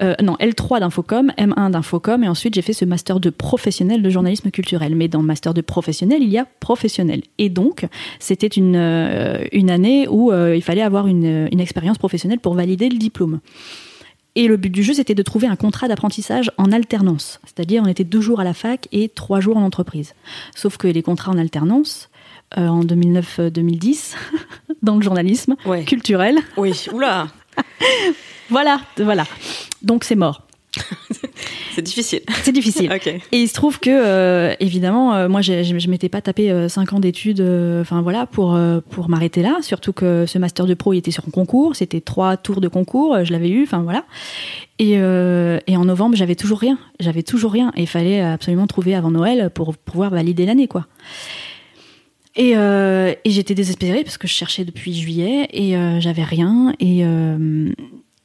non L3 d'infocom, M1 d'infocom et ensuite j'ai fait ce master de professionnel de journalisme culturel. Mais dans master de professionnel il y a professionnel et donc c'était une une année où il fallait avoir une, une expérience professionnelle pour valider le diplôme. Et le but du jeu, c'était de trouver un contrat d'apprentissage en alternance. C'est-à-dire, on était deux jours à la fac et trois jours en entreprise. Sauf que les contrats en alternance, euh, en 2009-2010, <laughs> dans le journalisme Ouais. culturel, Oui, oula, <laughs> voilà, voilà. Donc c'est mort. <laughs> c'est difficile. C'est difficile. <laughs> Et il se trouve que, euh, évidemment, euh, moi, je je m'étais pas tapé euh, cinq ans d'études, euh, enfin voilà, pour pour m'arrêter là. Surtout que ce master de pro, il était sur un concours, c'était trois tours de concours, je l'avais eu, enfin voilà. Et, et en novembre, j'avais toujours rien, j'avais toujours rien, et il fallait absolument trouver avant Noël pour pouvoir valider l'année, quoi. Et, et j'étais désespérée parce que je cherchais depuis juillet et j'avais rien et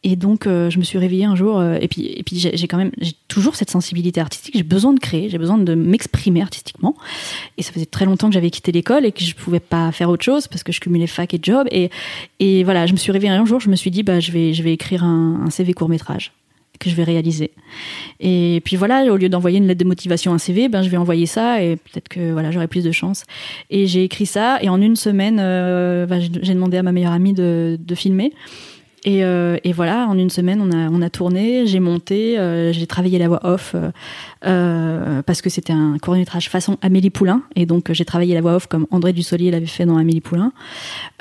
et donc euh, je me suis réveillée un jour euh, et puis et puis j'ai quand même j'ai toujours cette sensibilité artistique j'ai besoin de créer j'ai besoin de m'exprimer artistiquement et ça faisait très longtemps que j'avais quitté l'école et que je pouvais pas faire autre chose parce que je cumulais fac et job et et voilà je me suis réveillée un jour je me suis dit bah je vais je vais écrire un, CV court métrage que je vais réaliser. Et puis voilà, au lieu d'envoyer une lettre de motivation, un CV, ben je vais envoyer ça et peut-être que voilà, j'aurai plus de chance. Et j'ai écrit ça et en une semaine, euh, ben, j'ai demandé à ma meilleure amie de filmer. Et, euh, et voilà, en une semaine, on a, on a tourné, j'ai monté, euh, j'ai travaillé la voix off euh, euh, parce que c'était un court métrage façon Amélie Poulain. Et donc, j'ai travaillé la voix off comme André Dussolier l'avait fait dans Amélie Poulain.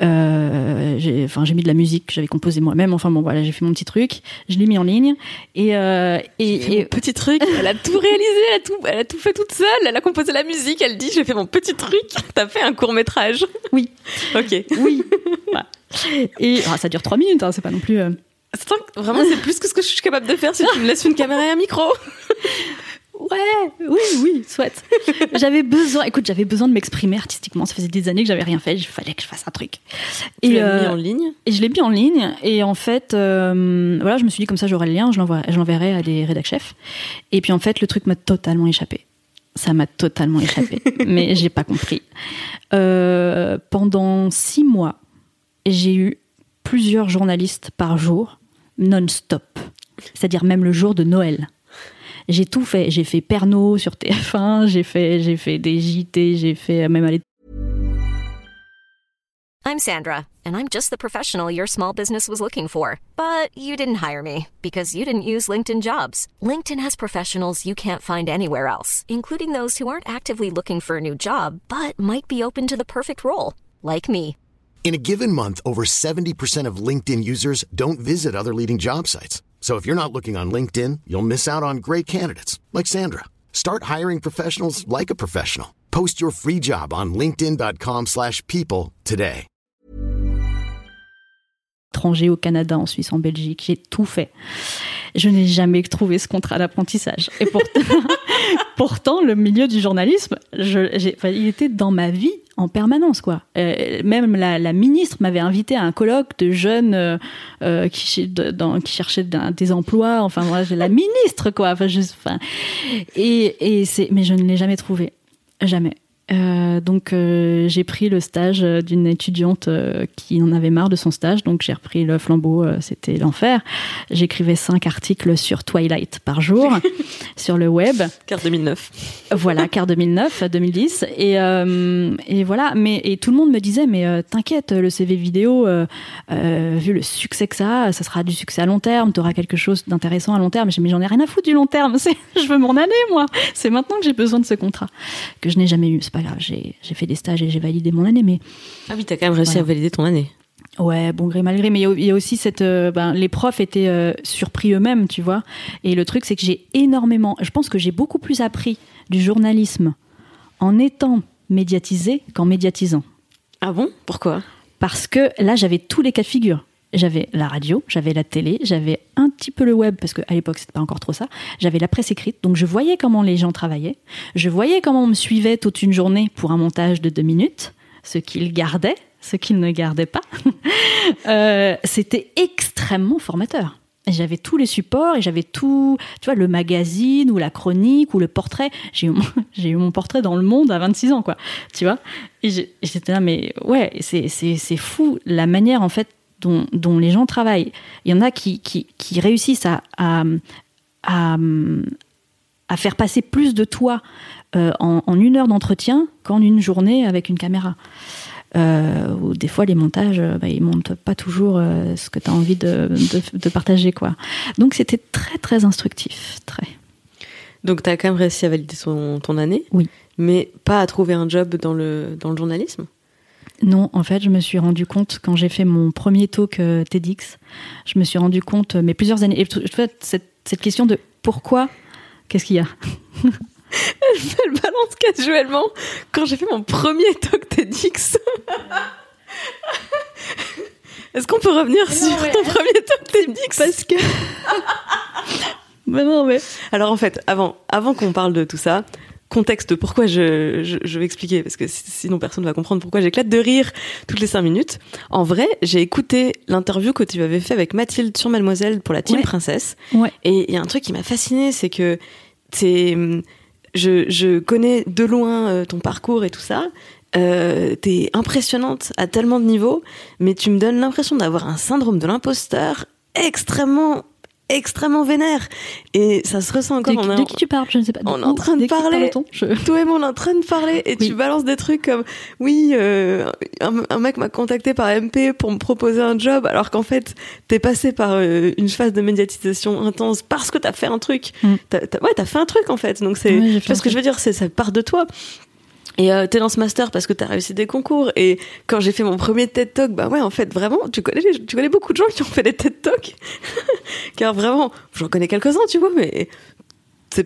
Euh, j'ai enfin, j'ai mis de la musique que j'avais composée moi-même. Enfin bon, voilà, j'ai fait mon petit truc, je l'ai mis en ligne. Et, euh, et, et- Petit truc, <laughs> elle a tout réalisé, elle a tout, elle a tout fait toute seule, elle a composé la musique, elle dit j'ai fait mon petit truc, t'as fait un court métrage. oui, Ok. oui. <laughs> Et ah, ça dure trois minutes, hein, c'est pas non plus. euh, Vraiment, c'est plus que ce que je suis capable de faire si tu me laisses une caméra et un micro. Ouais, oui, oui, souhaite. j'avais besoin, écoute, j'avais besoin de m'exprimer artistiquement. Ça faisait des années que j'avais rien fait. Il fallait que je fasse un truc. Tu l'as euh, mis en ligne? Et je l'ai mis en ligne. Et en fait, euh, voilà, je me suis dit comme ça, j'aurai le lien, je l'envoie- je l'enverrai à des rédac chefs. Et puis en fait, le truc m'a totalement échappé. Ça m'a totalement échappé. <laughs> mais j'ai pas compris. Euh, pendant six mois, j'ai eu plusieurs journalistes par jour, non-stop. C'est-à-dire même le jour de Noël. J'ai tout fait. J'ai fait Pernod sur TF1, j'ai fait, j'ai fait des JT, j'ai fait même aller I'm Sandra, and I'm just the professional your small business was looking for. But you didn't hire me because you didn't use LinkedIn jobs. LinkedIn has professionals you can't find anywhere else, including those who aren't actively looking for a new job but might be open to the perfect role, like me. In a given month, over 70% of LinkedIn users don't visit other leading job sites. So if you're not looking on LinkedIn, you'll miss out on great candidates like Sandra. Start hiring professionals like a professional. Post your free job on linkedin.com/people today. étranger au Canada, en Suisse, en Belgique. J'ai tout fait. Je n'ai jamais trouvé ce contrat d'apprentissage. Et pourtant, <laughs> pourtant, le milieu du journalisme, je, enfin, il était dans ma vie en permanence, quoi. Euh, même la, ministre m'avait invité à un colloque de jeunes euh, euh, qui, cherchaient des emplois. Enfin, j'ai la <laughs> ministre, quoi. Enfin, je- et, et c'est, mais je ne l'ai jamais trouvé, jamais. Euh, donc euh, j'ai pris le stage euh, d'une étudiante euh, qui en avait marre de son stage, donc j'ai repris le flambeau, c'était l'enfer. J'écrivais cinq articles sur Twilight par jour <laughs> sur le web. Carte 2009. Voilà, car 2009, 2010. Et, et voilà, mais et tout le monde me disait, mais t'inquiète, le CV vidéo, vu le succès que ça a, ça sera du succès à long terme, t'auras quelque chose d'intéressant à long terme. J'ai Mais j'en ai rien à foutre du long terme, <laughs> je veux m'en aller, moi. C'est maintenant que j'ai besoin de ce contrat, que je n'ai jamais eu. Pas grave, j'ai fait des stages et j'ai validé mon année, mais Ah oui, t'as quand même réussi Voilà. à valider ton année. Ouais, bon gré mal gré, mais il y a- il y, a aussi cette, euh, ben, les profs étaient euh, surpris eux-mêmes, tu vois. Et le truc, c'est que j'ai énormément, je pense que j'ai beaucoup plus appris du journalisme en étant médiatisé qu'en médiatisant, Ah bon? Pourquoi? Parce que là, j'avais tous les cas de figure. J'avais la radio, j'avais la télé, j'avais un petit peu le web parce qu'à l'époque c'était pas encore trop ça. J'avais la presse écrite, donc je voyais comment les gens travaillaient. Je voyais comment on me suivait toute une journée pour un montage de deux minutes, ce qu'ils gardaient, ce qu'ils ne gardaient pas. <laughs> Euh, c'était extrêmement formateur. J'avais tous les supports et j'avais tout, tu vois, le magazine ou la chronique ou le portrait. J'ai eu, mon- <laughs> j'ai eu mon portrait dans le monde à 26 ans, quoi. Tu vois et j'étais là, mais ouais, c'est, c'est, c'est fou la manière, en fait, dont, dont les gens travaillent. Il y en a qui, qui, qui réussissent à, à, à, à faire passer plus de toi euh, en, en une heure d'entretien qu'en une journée avec une caméra. Euh, ou des fois les montages, euh, bah, ils montent pas toujours euh, ce que tu as envie de, de, de partager, quoi. Donc c'était très très instructif, très. Donc t'as quand même réussi à valider ton, ton année Oui. Mais pas à trouver un job dans le, dans le journalisme? Non, en fait, je me suis rendu compte quand j'ai fait mon premier talk euh, TEDx, je me suis rendu compte, euh, mais plusieurs années, et tu vois, cette, cette question de pourquoi, qu'est-ce qu'il y a? <laughs> Elle balance casuellement. Quand j'ai fait mon premier talk TEDx. <laughs> Est-ce qu'on peut revenir sur ton premier talk TEDx? Parce que... <laughs> Mais non, mais Alors en fait, avant, avant qu'on parle de tout ça, contexte, pourquoi je, je, je vais expliquer, parce que si- sinon personne ne va comprendre pourquoi j'éclate de rire toutes les cinq minutes. En vrai, j'ai écouté l'interview que tu avais fait avec Mathilde sur Mademoiselle pour la Team Ouais. Princesse. ouais, Et il y a un truc qui m'a fasciné, c'est que je, je connais de loin euh, ton parcours et tout ça. Euh, T'es impressionnante à tellement de niveaux, mais tu me donnes l'impression d'avoir un syndrome de l'imposteur extrêmement, extrêmement vénère. Et ça se ressent encore. de, on a- de qui tu parles? Je ne sais pas. on est en train de parler. Je- toi et moi, on est en train de parler et Oui. tu balances des trucs comme oui, euh, un, un mec m'a contacté par MP pour me proposer un job alors qu'en fait t'es passé par euh, une phase de médiatisation intense parce que t'as fait un truc. Mm. Ouais, t'as fait un truc en fait. Donc c'est, un ce que je veux dire, c'est ça part de toi. Et euh, t'es dans ce master parce que t'as réussi des concours. Et quand j'ai fait mon premier TED Talk, bah ouais, en fait, vraiment, tu connais, tu connais beaucoup de gens qui ont fait des TED Talks. <laughs> Car vraiment, j'en connais quelques-uns, tu vois, mais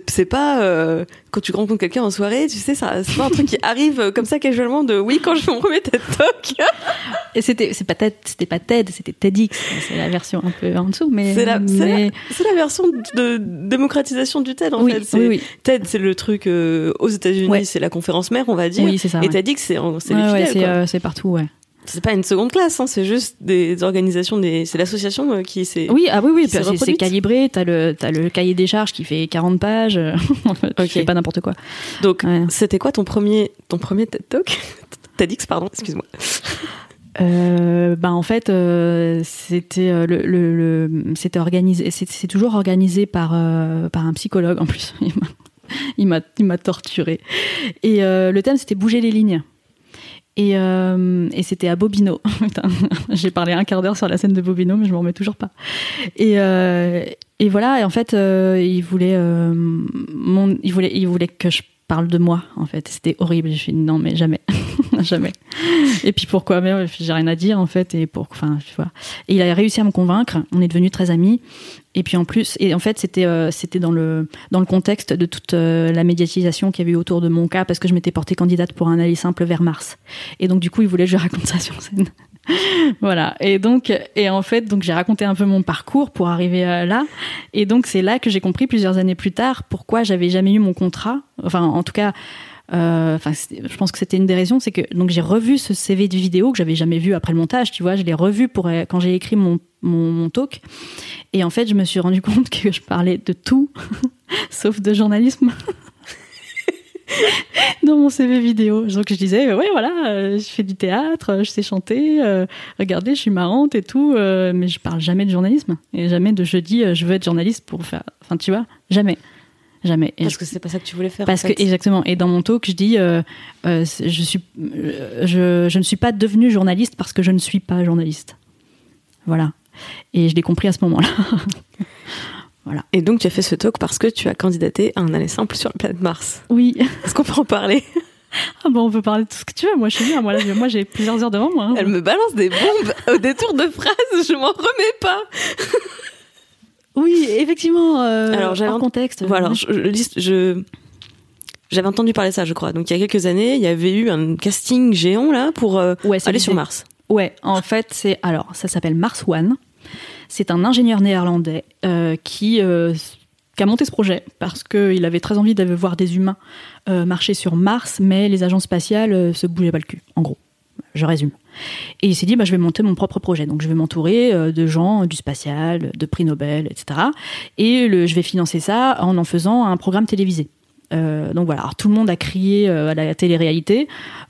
c'est, pas euh, quand tu rencontres quelqu'un en soirée, tu sais, ça, c'est pas un truc qui <laughs> arrive euh, comme ça casuellement de oui, quand je mon premier TED Talk. <laughs> Et c'était, c'est pas TED, c'était pas TED, c'était TEDx. C'est la version un peu en dessous, mais. C'est la, mais- la, version de démocratisation du TED en oui, fait. C'est, oui, oui. TED, c'est le truc euh, aux États-Unis, Ouais. c'est la conférence mère, on va dire. Oui, c'est ça. Et ouais. TEDx, c'est, c'est les ouais, euh, c'est partout, ouais. C'est pas une seconde classe, hein, c'est juste des organisations, des, c'est l'association euh, qui c'est. Oui, ah oui, oui, s'est c'est- calibré, t'as le, t'as le cahier des charges qui fait 40 pages, euh, <laughs> tu Ok. fais pas n'importe quoi. Donc, Ouais. c'était quoi ton premier, ton premier TED Talk <laughs> TEDx, pardon, excuse-moi. Euh, ben en fait, euh, c'était euh, le, le, le- c'était organisé, c'est, toujours organisé par euh, par un psychologue en plus. <laughs> Il m'a- Il m'a il m'a torturé. Et euh, le thème c'était bouger les lignes. Et, euh, et c'était à Bobino. <laughs> J'ai parlé un quart d'heure sur la scène de Bobino, mais je me remets toujours pas. Et, euh, voilà. Et en fait, euh, il voulait, il voulait, il voulait que je parle de moi. En fait, c'était horrible. J'ai fait non, mais jamais. <laughs> jamais. Et puis pourquoi? Mais j'ai rien à dire en fait. Et pour, enfin, tu vois. Et il a réussi à me convaincre. On est devenus très amis. Et puis en plus, et en fait, c'était euh, c'était dans le dans le contexte de toute euh, la médiatisation qu'il y avait eu autour de mon cas parce que je m'étais portée candidate pour un aller simple vers Mars. Et donc du coup, il voulait que je raconte ça sur scène. <laughs> voilà. Et donc et en fait, donc j'ai raconté un peu mon parcours pour arriver euh, là. Et donc c'est là que j'ai compris plusieurs années plus tard pourquoi j'avais jamais eu mon contrat. Enfin, en tout cas. Enfin, je pense que c'était une des raisons, c'est que donc j'ai revu ce CV de vidéo que j'avais jamais vu après le montage, tu vois, je l'ai revu pour quand j'ai écrit mon, mon, mon talk, et en fait, je me suis rendu <laughs> compte que je parlais de tout, <laughs> sauf de journalisme. <laughs> dans mon CV vidéo. Donc je disais, ouais, voilà, euh, je fais du théâtre, je sais chanter, euh, regardez, je suis marrante et tout, euh, mais je parle jamais de journalisme. Et jamais de je dis, je veux être journaliste pour faire. Enfin, tu vois, jamais. Jamais. Parce que c'est pas ça que tu voulais faire. Parce que exactement. Et dans mon talk, je dis, je suis, je, je ne suis pas devenue journaliste parce que je ne suis pas journaliste. Voilà. Et je l'ai compris à ce moment-là. <laughs> voilà. Et donc, tu as fait ce talk parce que tu as candidaté à un aller simple sur la planète Mars. Oui. <laughs> Est-ce qu'on peut en parler? Ah bon, on peut parler de tout ce que tu veux. Moi, je suis bien. Moi, moi j'ai plusieurs heures devant moi. Hein. Elle me balance des bombes au détour de phrases. Je m'en remets pas. oui, effectivement. Euh, Alors, j'avais un contexte. Voilà, je, je, j'avais entendu parler de ça, je crois. Donc, il y a quelques années, il y avait eu un casting géant là pour euh, aller sur Mars. Ouais, en fait, c'est alors ça s'appelle Mars One. C'est un ingénieur néerlandais euh, qui, euh, qui, a monté ce projet parce qu'il avait très envie de voir des humains euh, marcher sur Mars, mais les agences spatiales se bougeaient pas le cul, en gros. Je résume. Et il s'est dit, bah, je vais monter mon propre projet. Donc, je vais m'entourer de gens du spatial, de prix Nobel, etc. Et je vais financer ça en en faisant un programme télévisé. Euh, donc voilà, tout le monde a crié euh, à la télé-réalité.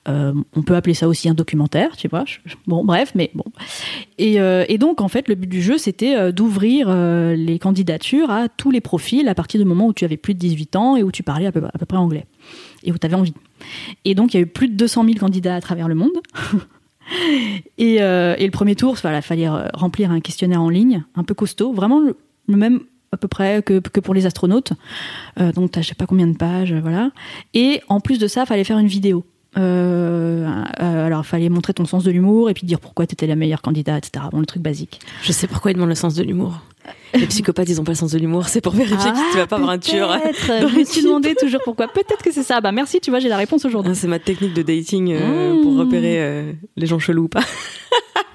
Euh, on peut appeler ça aussi un documentaire, tu vois. bon, bref, mais bon. Et, donc, en fait, le but du jeu, c'était d'ouvrir les candidatures à tous les profils à partir du moment où tu avais plus de 18 ans et où tu parlais à peu, près anglais et où tu avais envie. Et donc, il y a eu plus de 200 000 candidats à travers le monde. <laughs> et, le premier tour, il fallait remplir un questionnaire en ligne, un peu costaud, vraiment le même à peu près que, que pour les astronautes. Euh, donc, je sais pas combien de pages, voilà. Et en plus de ça, il fallait faire une vidéo. Euh, euh, alors, il fallait montrer ton sens de l'humour et puis dire pourquoi tu étais la meilleure candidate, etc. Bon, le truc basique. Je sais pourquoi ils demandent le sens de l'humour. Les psychopathes, ils ont pas le sens de l'humour. C'est pour vérifier que tu vas pas avoir un tueur. Je me suis demandé toujours pourquoi. Peut-être que c'est ça. Bah merci, tu vois, j'ai la réponse aujourd'hui. Ah, c'est ma technique de dating euh, pour mmh. repérer les gens chelous ou pas. <laughs>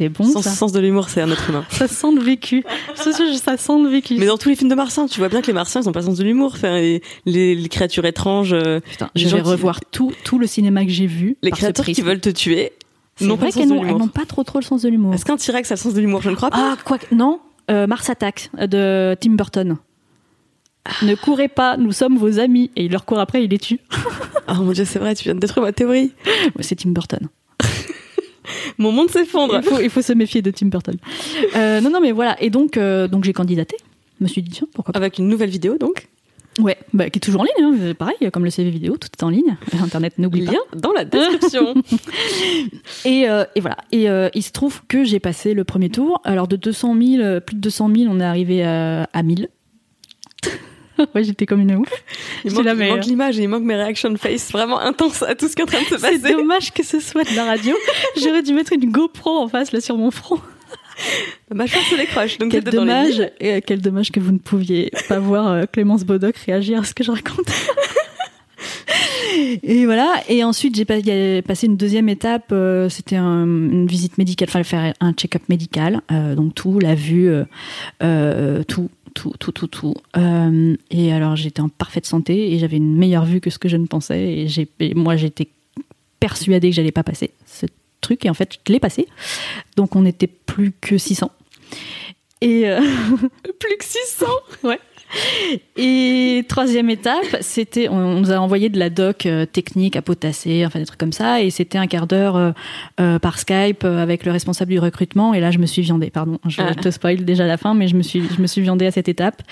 C'est bon. Sans sens de l'humour, c'est un être humain. <laughs> ça sent le vécu. Ça, sent le vécu. Mais dans tous les films de Martiens, tu vois bien que les Martiens, ils ont pas le sens de l'humour. Enfin, les, créatures étranges. Euh, Putain, je vais revoir tout, tout le cinéma que j'ai vu. Les créatures qui veulent te tuer. C'est vrai qu'elles n'ont pas trop trop le sens de l'humour. Est-ce qu'un T-Rex a le sens de l'humour? Je ne crois pas. Ah, quoi Non. Euh, Mars Attack de Tim Burton. Ne courez pas, nous sommes vos amis. Et il leur court après, il les tue. oh mon dieu, c'est vrai, tu viens de détruire ma théorie. c'est Tim Burton. <laughs> Mon monde s'effondre. Il faut, se méfier de Tim Burton. Euh, non, non, mais voilà. Et donc, euh, donc j'ai candidaté. Je me suis dit, tiens, pourquoi pas. Avec une nouvelle vidéo, donc Ouais, bah, qui est toujours en ligne, hein. pareil, comme le CV vidéo, tout est en ligne. Internet, n'oublie pas. dans la description. <laughs> et, euh, et, voilà. Et il se trouve que j'ai passé le premier tour. Alors de 200 000, plus de 200 000, on est arrivé à, à 1000. <laughs> ouais, j'étais comme une ouf. Il manque, manque l'image et il manque mes reaction face vraiment intenses à tout ce qui est en train de se passer. C'est dommage que ce soit de la radio. J'aurais dû mettre une GoPro en face là sur mon front. Ma chance se décroche. Donc quel dommage et quel dommage que vous ne pouviez pas voir euh, Clémence Bodoc réagir à ce que je raconte. <laughs> et voilà. Et ensuite, j'ai passé une deuxième étape. Euh, c'était une visite médicale. Il fallait faire un check-up médical. Euh, donc tout, la vue, tout, tout, tout, tout, tout. Euh, et alors j'étais en parfaite santé et j'avais une meilleure vue que ce que je ne pensais. Et, j'ai, moi j'étais persuadée que j'allais pas passer ce truc et en fait je l'ai passé. Donc on n'était plus que 600. Et euh, <laughs> plus que 600 Ouais. <laughs> Et troisième étape, c'était, on, nous a envoyé de la doc euh, technique à potasser, enfin des trucs comme ça, et c'était un quart d'heure euh, euh, par Skype avec le responsable du recrutement. Et là, je me suis viandée. Pardon, je ah. te spoil déjà la fin, mais je me suis, je me suis viandée à cette étape.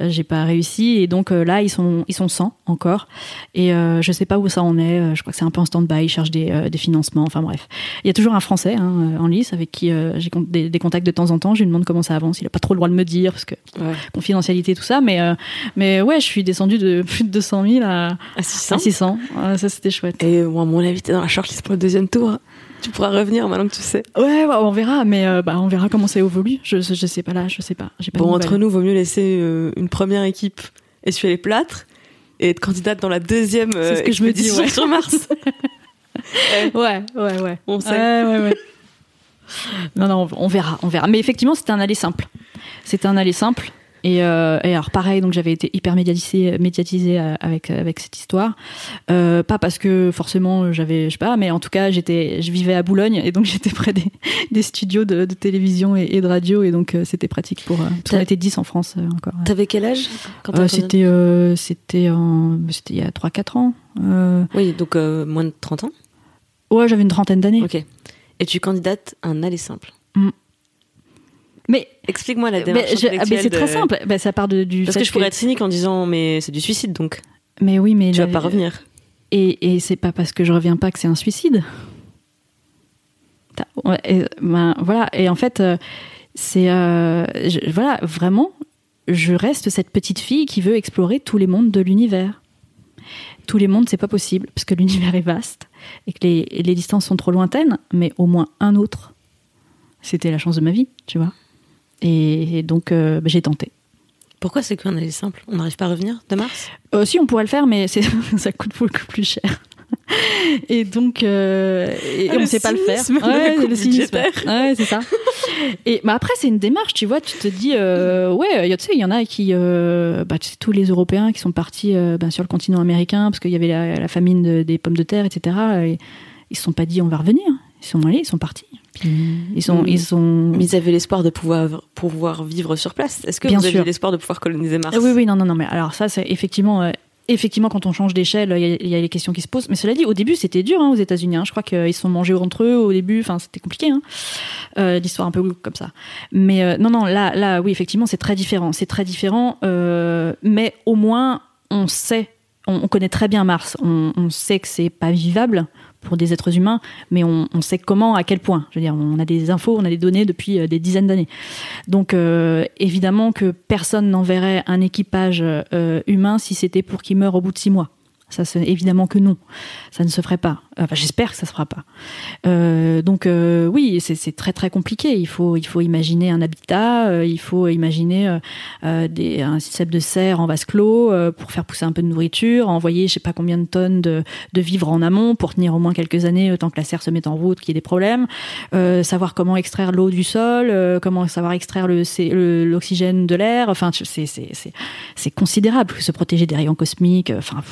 J'ai pas réussi, et donc là, ils sont, ils sont 100 encore. Et je sais pas où ça en est. Je crois que c'est un peu en stand-by. Ils cherchent des, des financements. Enfin bref, il y a toujours un Français hein, en lice avec qui j'ai des, des, contacts de temps en temps. Je lui demande comment ça avance. Il a pas trop le droit de me dire parce que confidentialité tout ça mais, euh, mais ouais, je suis descendue de plus de 200 000 à, À 600. à 600. Ça, c'était chouette. Et bon, à mon avis, t'es dans la shortlist pour le deuxième tour. Tu pourras revenir maintenant que tu sais. Ouais, ouais, on verra, mais euh, bah, on verra comment ça évolue. Je, je, sais pas là, je sais pas. Bon, entre nous, vaut mieux laisser euh, une première équipe essuyer les plâtres et être candidate dans la deuxième C'est ce que je me dis, ouais. sur Mars. <laughs> Ouais, ouais, ouais. On sait. Ouais, ouais, ouais. non, non, on verra, on verra. Mais effectivement, c'était un aller simple. C'était un aller simple. Et, euh, et alors pareil, donc j'avais été hyper médiatisée, médiatisée euh, avec avec cette histoire. Euh, pas parce que forcément j'avais, je sais pas, mais en tout cas j'étais, je vivais à Boulogne et donc <laughs> j'étais près des, des studios de, de télévision et, et de radio et donc euh, c'était pratique pour. euh, T'as- était 10 en France euh, encore. T'avais quel âge quand Euh, c'était euh, c'était c'était il y a 3-4 ans. Euh, Oui, donc euh, moins de 30 ans. ouais, j'avais une trentaine d'années. Ok. Et tu candidates un aller simple. Mais Explique-moi la Mais, démarche je- ah, mais c'est très simple. Bah, ça part de, du. Parce que je pourrais être cynique en disant, mais c'est du suicide, donc Mais oui, mais tu vas la- pas revenir. Et, et c'est pas parce que je reviens pas que c'est un suicide. Et, ben, voilà. Et en fait, euh, c'est euh, voilà vraiment, je reste cette petite fille qui veut explorer tous les mondes de l'univers. Tous les mondes, c'est pas possible parce que l'univers est vaste et que les, les distances sont trop lointaines. Mais au moins un autre, c'était la chance de ma vie, tu vois. Et, et donc euh, bah, j'ai tenté. Pourquoi c'est qu'un aller simple? On n'arrive pas à revenir de Mars? Euh, si on pourrait le faire, mais <laughs> ça coûte beaucoup plus cher. Et donc, euh, et Ah, on ne sait pas le faire. cynisme, le budgétaire. Ouais, c'est ça. Et bah après, c'est une démarche, tu vois. Tu te dis, euh, ouais, tu sais, il y en a qui, euh, bah, tu sais, tous les Européens qui sont partis ben, sur le continent américain parce qu'il y avait la, la famine de- des pommes de terre, etc. Et ils se sont pas dit, on va revenir. Ils sont allés, ils sont partis. Ils sont, Mm. ils sont. Mais ils avaient l'espoir de pouvoir, pouvoir vivre sur place. Est-ce que Bien vous aviez l'espoir de pouvoir coloniser Mars? Ah Oui, oui, non, non, non, mais alors ça, c'est effectivement, euh, effectivement, quand on change d'échelle, il y, a- il y a les questions qui se posent. Mais cela dit, au début, c'était dur hein, aux États-Unis. hein. Je crois qu'ils se sont mangés entre eux au début. Enfin, c'était compliqué, hein. euh, l'histoire un peu comme ça. Mais euh, non, non, là, là, oui, effectivement, c'est très différent. C'est très différent, mais au moins, on sait, on, on connaît très bien Mars. On, on sait que c'est pas vivable pour des êtres humains, mais on, sait comment, à quel point. Je veux dire, on a des infos, on a des données depuis euh, des dizaines d'années. Donc euh, évidemment que personne n'enverrait un équipage euh, humain si c'était pour qu'il meure au bout de six mois. Évidemment que non, ça ne se ferait pas. Enfin, j'espère que ça se fera pas. Euh, donc euh, oui, c'est très très compliqué. Il faut il faut imaginer un habitat, euh, il faut imaginer euh, euh, des, un système de serre en vase clos euh, pour faire pousser un peu de nourriture, envoyer je sais pas combien de tonnes de, de vivres en amont pour tenir au moins quelques années euh, tant que la serre se met en route, qu'il y ait des problèmes, savoir comment extraire l'eau du sol, comment savoir extraire le c'est- le- l'oxygène de l'air. Enfin, c'est c'est considérable. Se protéger des rayons cosmiques. enfin,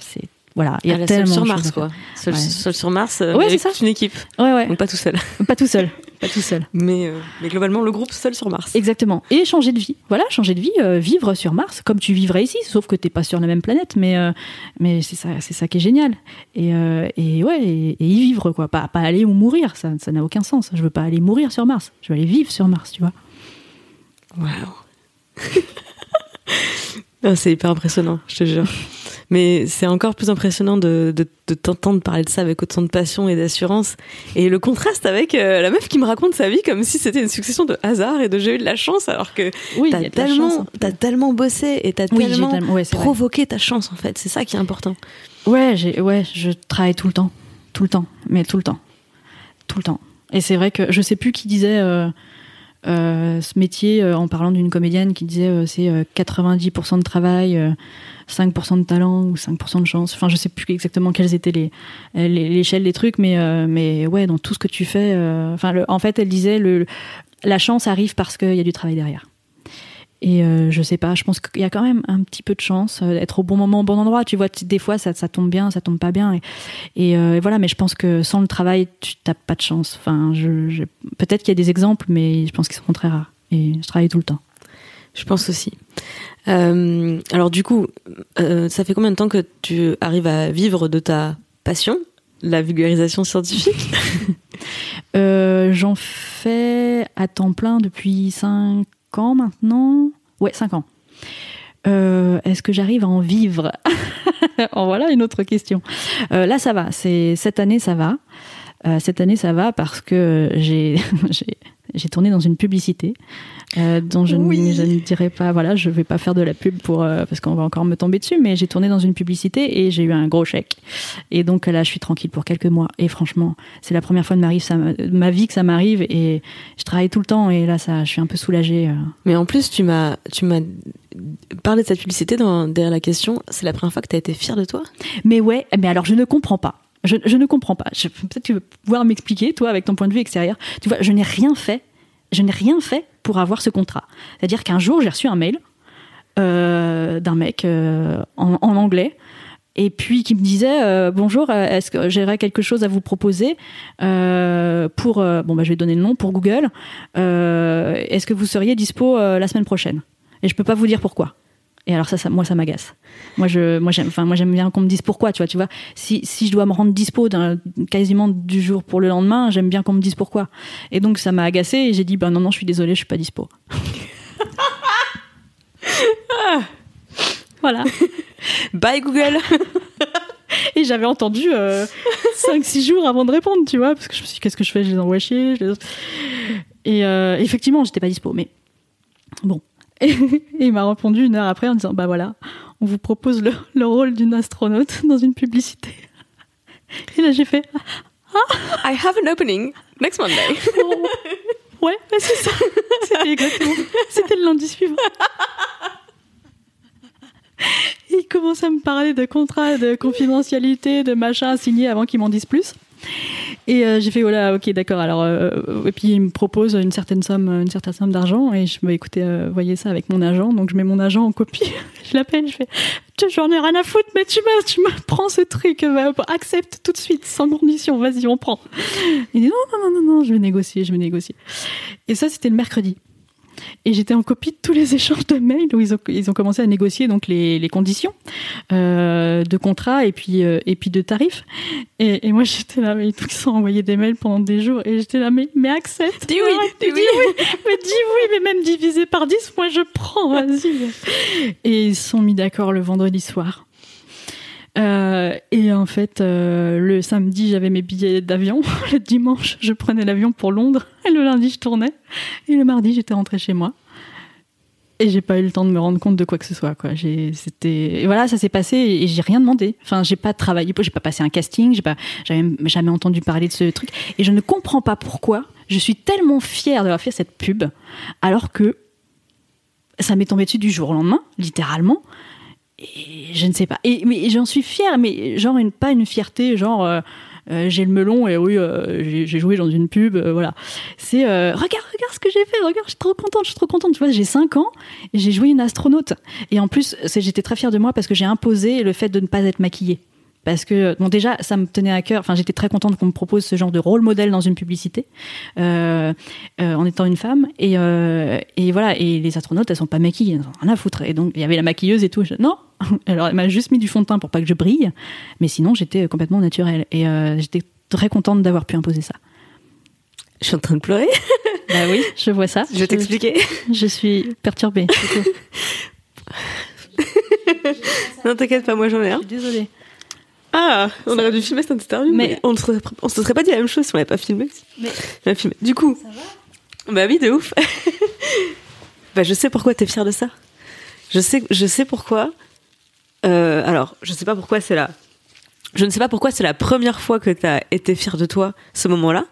c'est voilà. Il y Ah, a seule tellement sur de Mars, quoi. Seul, Ouais. seul sur Mars, euh, Ouais, avec c'est ça. une équipe. Ouais, ouais. Donc pas tout seul. <laughs> Pas tout seul. Pas tout seul. Mais, euh, mais globalement, le groupe seul sur Mars. Exactement. Et changer de vie. Voilà, changer de vie, euh, vivre sur Mars comme tu vivrais ici, sauf que t'es pas sur la même planète, mais euh, mais c'est ça, c'est ça qui est génial. Et, et ouais, et, et y vivre quoi, pas pas aller ou mourir, ça ça n'a aucun sens. Je veux pas aller mourir sur Mars, je veux aller vivre sur Mars, tu vois. Waouh. <laughs> Ah, c'est hyper impressionnant, je te jure. Mais c'est encore plus impressionnant de, de, de t'entendre parler de ça avec autant de passion et d'assurance. Et le contraste avec euh, la meuf qui me raconte sa vie comme si c'était une succession de hasard et de j'ai eu de la chance, alors que Oui, t'as tellement, chance, tellement bossé et t'as Oui, tellement ouais, vrai. provoqué ta chance en fait. C'est ça qui est important. Ouais, j'ai, ouais, je travaille tout le temps, tout le temps, mais tout le temps, tout le temps. Et c'est vrai que je sais plus qui disait euh, ce métier euh, en parlant d'une comédienne qui disait euh, c'est euh, 90% de travail, euh, 5% de talent ou 5% de chance. Enfin, je sais plus exactement quelles étaient les, l'échelle des trucs, mais euh, mais ouais, dans tout ce que tu fais. euh, Enfin, en fait, elle disait le la chance arrive parce qu'il y a du travail derrière. Et euh, je sais pas, je pense qu'il y a quand même un petit peu de chance euh, d'être au bon moment, au bon endroit. Tu vois, des fois ça, ça tombe bien, ça tombe pas bien. Et, et, euh, et voilà, mais je pense que sans le travail, tu t'as pas de chance. Enfin, je, je- peut-être qu'il y a des exemples, mais je pense qu'ils seront très rares. Et je travaille tout le temps. Je pense aussi. Euh, alors du coup, ça fait combien de temps que tu arrives à vivre de ta passion, la vulgarisation scientifique? <laughs> J'en fais à temps plein depuis 5 ans maintenant? Ouais, 5 ans. Euh, Est-ce que j'arrive à en vivre? <laughs> En voilà une autre question. Euh, là, ça va. Cette année, ça va. Euh, cette année, ça va parce que j'ai <laughs> j'ai tourné dans une publicité euh, dont je, Oui. ne, je ne dirai pas. Voilà, je vais pas faire de la pub pour euh, parce qu'on va encore me tomber dessus. Mais j'ai tourné dans une publicité et j'ai eu un gros chèque. Et donc là, je suis tranquille pour quelques mois. Et franchement, c'est la première fois de ma, vie, ça, me- de ma vie que ça m'arrive. Et je travaille tout le temps. Et là, ça, je suis un peu soulagée. euh. Mais en plus, tu m'as, tu m'as parlé de cette publicité dans, derrière la question. C'est la première fois que tu as été fière de toi? Mais ouais, mais alors je ne comprends pas. Je, ne comprends pas. Peut-être tu veux pouvoir m'expliquer, toi, avec ton point de vue extérieur. Tu vois, je n'ai rien fait. Je n'ai rien fait pour avoir ce contrat. C'est-à-dire qu'un jour, j'ai reçu un mail euh, d'un mec euh, en, anglais. Et puis qui me disait euh, bonjour, est-ce que j'aurais quelque chose à vous proposer pour bon bah je vais donner le nom pour Google. Est-ce que vous seriez dispo la semaine prochaine? Et je peux pas vous dire pourquoi. Et alors ça, ça moi ça m'agace. Moi je moi j'aime enfin moi j'aime bien qu'on me dise pourquoi tu vois tu vois. Si si je dois me rendre dispo quasiment du jour pour le lendemain j'aime bien qu'on me dise pourquoi. Et donc ça m'a agacé et j'ai dit ben non non je suis désolée je suis pas dispo. <laughs> Voilà. Bye Google. <laughs> Et j'avais entendu 5-6 jours avant de répondre tu vois parce que je me suis dit, qu'est-ce que je fais? Je les envoie chier les- et euh, effectivement j'étais pas dispo mais bon et, et il m'a répondu une heure après en disant bah voilà on vous propose le, le rôle d'une astronaute dans une publicité et là j'ai fait I have an opening next Monday. Oh. Ouais, c'est ça. C'était exactement. C'était le lundi suivant. Et il commence à me parler de contrats, de confidentialité, de machin à signer avant qu'il m'en dise plus. Et euh, j'ai fait voilà, ok, d'accord. Alors, euh, et puis il me propose une certaine somme, une certaine somme d'argent. Et je me écoutez, euh, voyez ça avec mon agent. Donc je mets mon agent en copie. <laughs> je l'appelle, je fais, j'en ai rien à foutre, mais tu me, tu prends ce truc, accepte tout de suite, sans condition. Vas-y, on prend. Il dit non, non, non, non, non, je vais négocier, je vais négocier. Et ça, c'était le mercredi. Et j'étais en copie de tous les <laughs> échanges de mails où ils ont, ils ont commencé à négocier donc les, les conditions euh, de contrat et puis, euh, et puis de tarifs. Et, et moi, j'étais là, mais ils sont envoyés des mails pendant des jours. Et j'étais là, mais, mais accepte. Dis oui, arrête, dis dis oui. Mais dis oui, mais même divisé par 10, moi je prends, vas-y. <laughs> Et ils se sont mis d'accord le vendredi soir. Euh, et en fait, euh, le samedi, j'avais mes billets d'avion. <laughs> Le dimanche, je prenais l'avion pour Londres. Et le lundi, je tournais. Et le mardi, j'étais rentrée chez moi. Et j'ai pas eu le temps de me rendre compte de quoi que ce soit. Quoi. C'était, voilà, ça s'est passé et j'ai rien demandé. Enfin, j'ai pas travaillé, j'ai pas passé un casting, j'ai pas, j'avais jamais entendu parler de ce truc. Et je ne comprends pas pourquoi je suis tellement fière d'avoir fait cette pub, alors que ça m'est tombé dessus du jour au lendemain, littéralement. Et je ne sais pas. Et, mais j'en suis fière, mais genre une, pas une fierté, genre euh, euh, j'ai le melon et oui, euh, j'ai joué dans une pub, euh, voilà. C'est euh, regarde, regarde ce que j'ai fait, regarde, je suis trop contente, je suis trop contente. Tu vois, j'ai 5 ans j'ai joué une astronaute. Et en plus, j'étais très fière de moi parce que j'ai imposé le fait de ne pas être maquillée. Parce que, bon, déjà, ça me tenait à cœur. Enfin, j'étais très contente qu'on me propose ce genre de rôle modèle dans une publicité, euh, euh, en étant une femme. Et, euh, et voilà. Et les astronautes, elles sont pas maquillées, elles ont rien à foutre. Et donc, il y avait la maquilleuse et tout. Je- non. <laughs> Alors, elle m'a juste mis du fond de teint pour pas que je brille. Mais sinon, j'étais complètement naturelle. Et j'étais très contente d'avoir pu imposer ça. Je suis en train de pleurer. <laughs> Bah oui, je vois ça. Je vais t'expliquer. Je suis perturbée. <laughs> Non, t'inquiète pas, moi j'en ai un. Je suis désolée. Ah, on aurait dû filmer cette interview, mais, Mais- on ne serait, se serait pas dit la même chose si on l'avait pas filmé. Mais- On filmé. Du coup, bah oui, de ouf. <laughs> bah je sais pourquoi t'es fière de ça. Je sais, je sais pourquoi. Euh, alors, je sais pas pourquoi c'est là. Je ne sais pas pourquoi c'est la première fois que t'as été fière de toi, ce moment-là.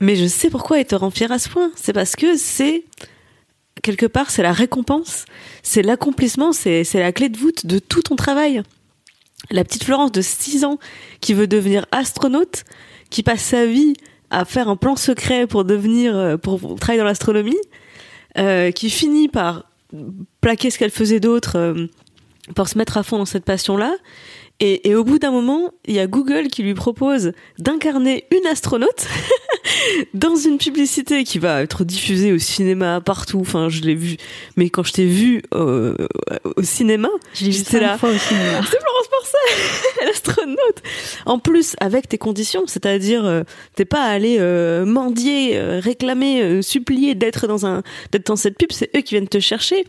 Mais je sais pourquoi il te rend fière à ce point. C'est parce que c'est quelque part, c'est la récompense, c'est l'accomplissement, c'est c'est la clé de voûte de tout ton travail. La petite Florence de 6 ans qui veut devenir astronaute, qui passe sa vie à faire un plan secret pour devenir, euh, pour travailler dans l'astronomie, euh, qui finit par plaquer ce qu'elle faisait d'autre euh, pour se mettre à fond dans cette passion-là. Et, et au bout d'un moment, il y a Google qui lui propose d'incarner une astronaute <laughs> dans une publicité qui va être diffusée au cinéma partout. Enfin, je l'ai vu, mais quand je t'ai vu euh, au cinéma, J'étais là. fois au cinéma. <laughs> c'est Florence Porcel, <laughs> l'astronaute. En plus, avec tes conditions, c'est-à-dire, euh, t'es pas allé euh, mendier, euh, réclamer, euh, supplier d'être dans un, d'être dans cette pub. C'est eux qui viennent te chercher.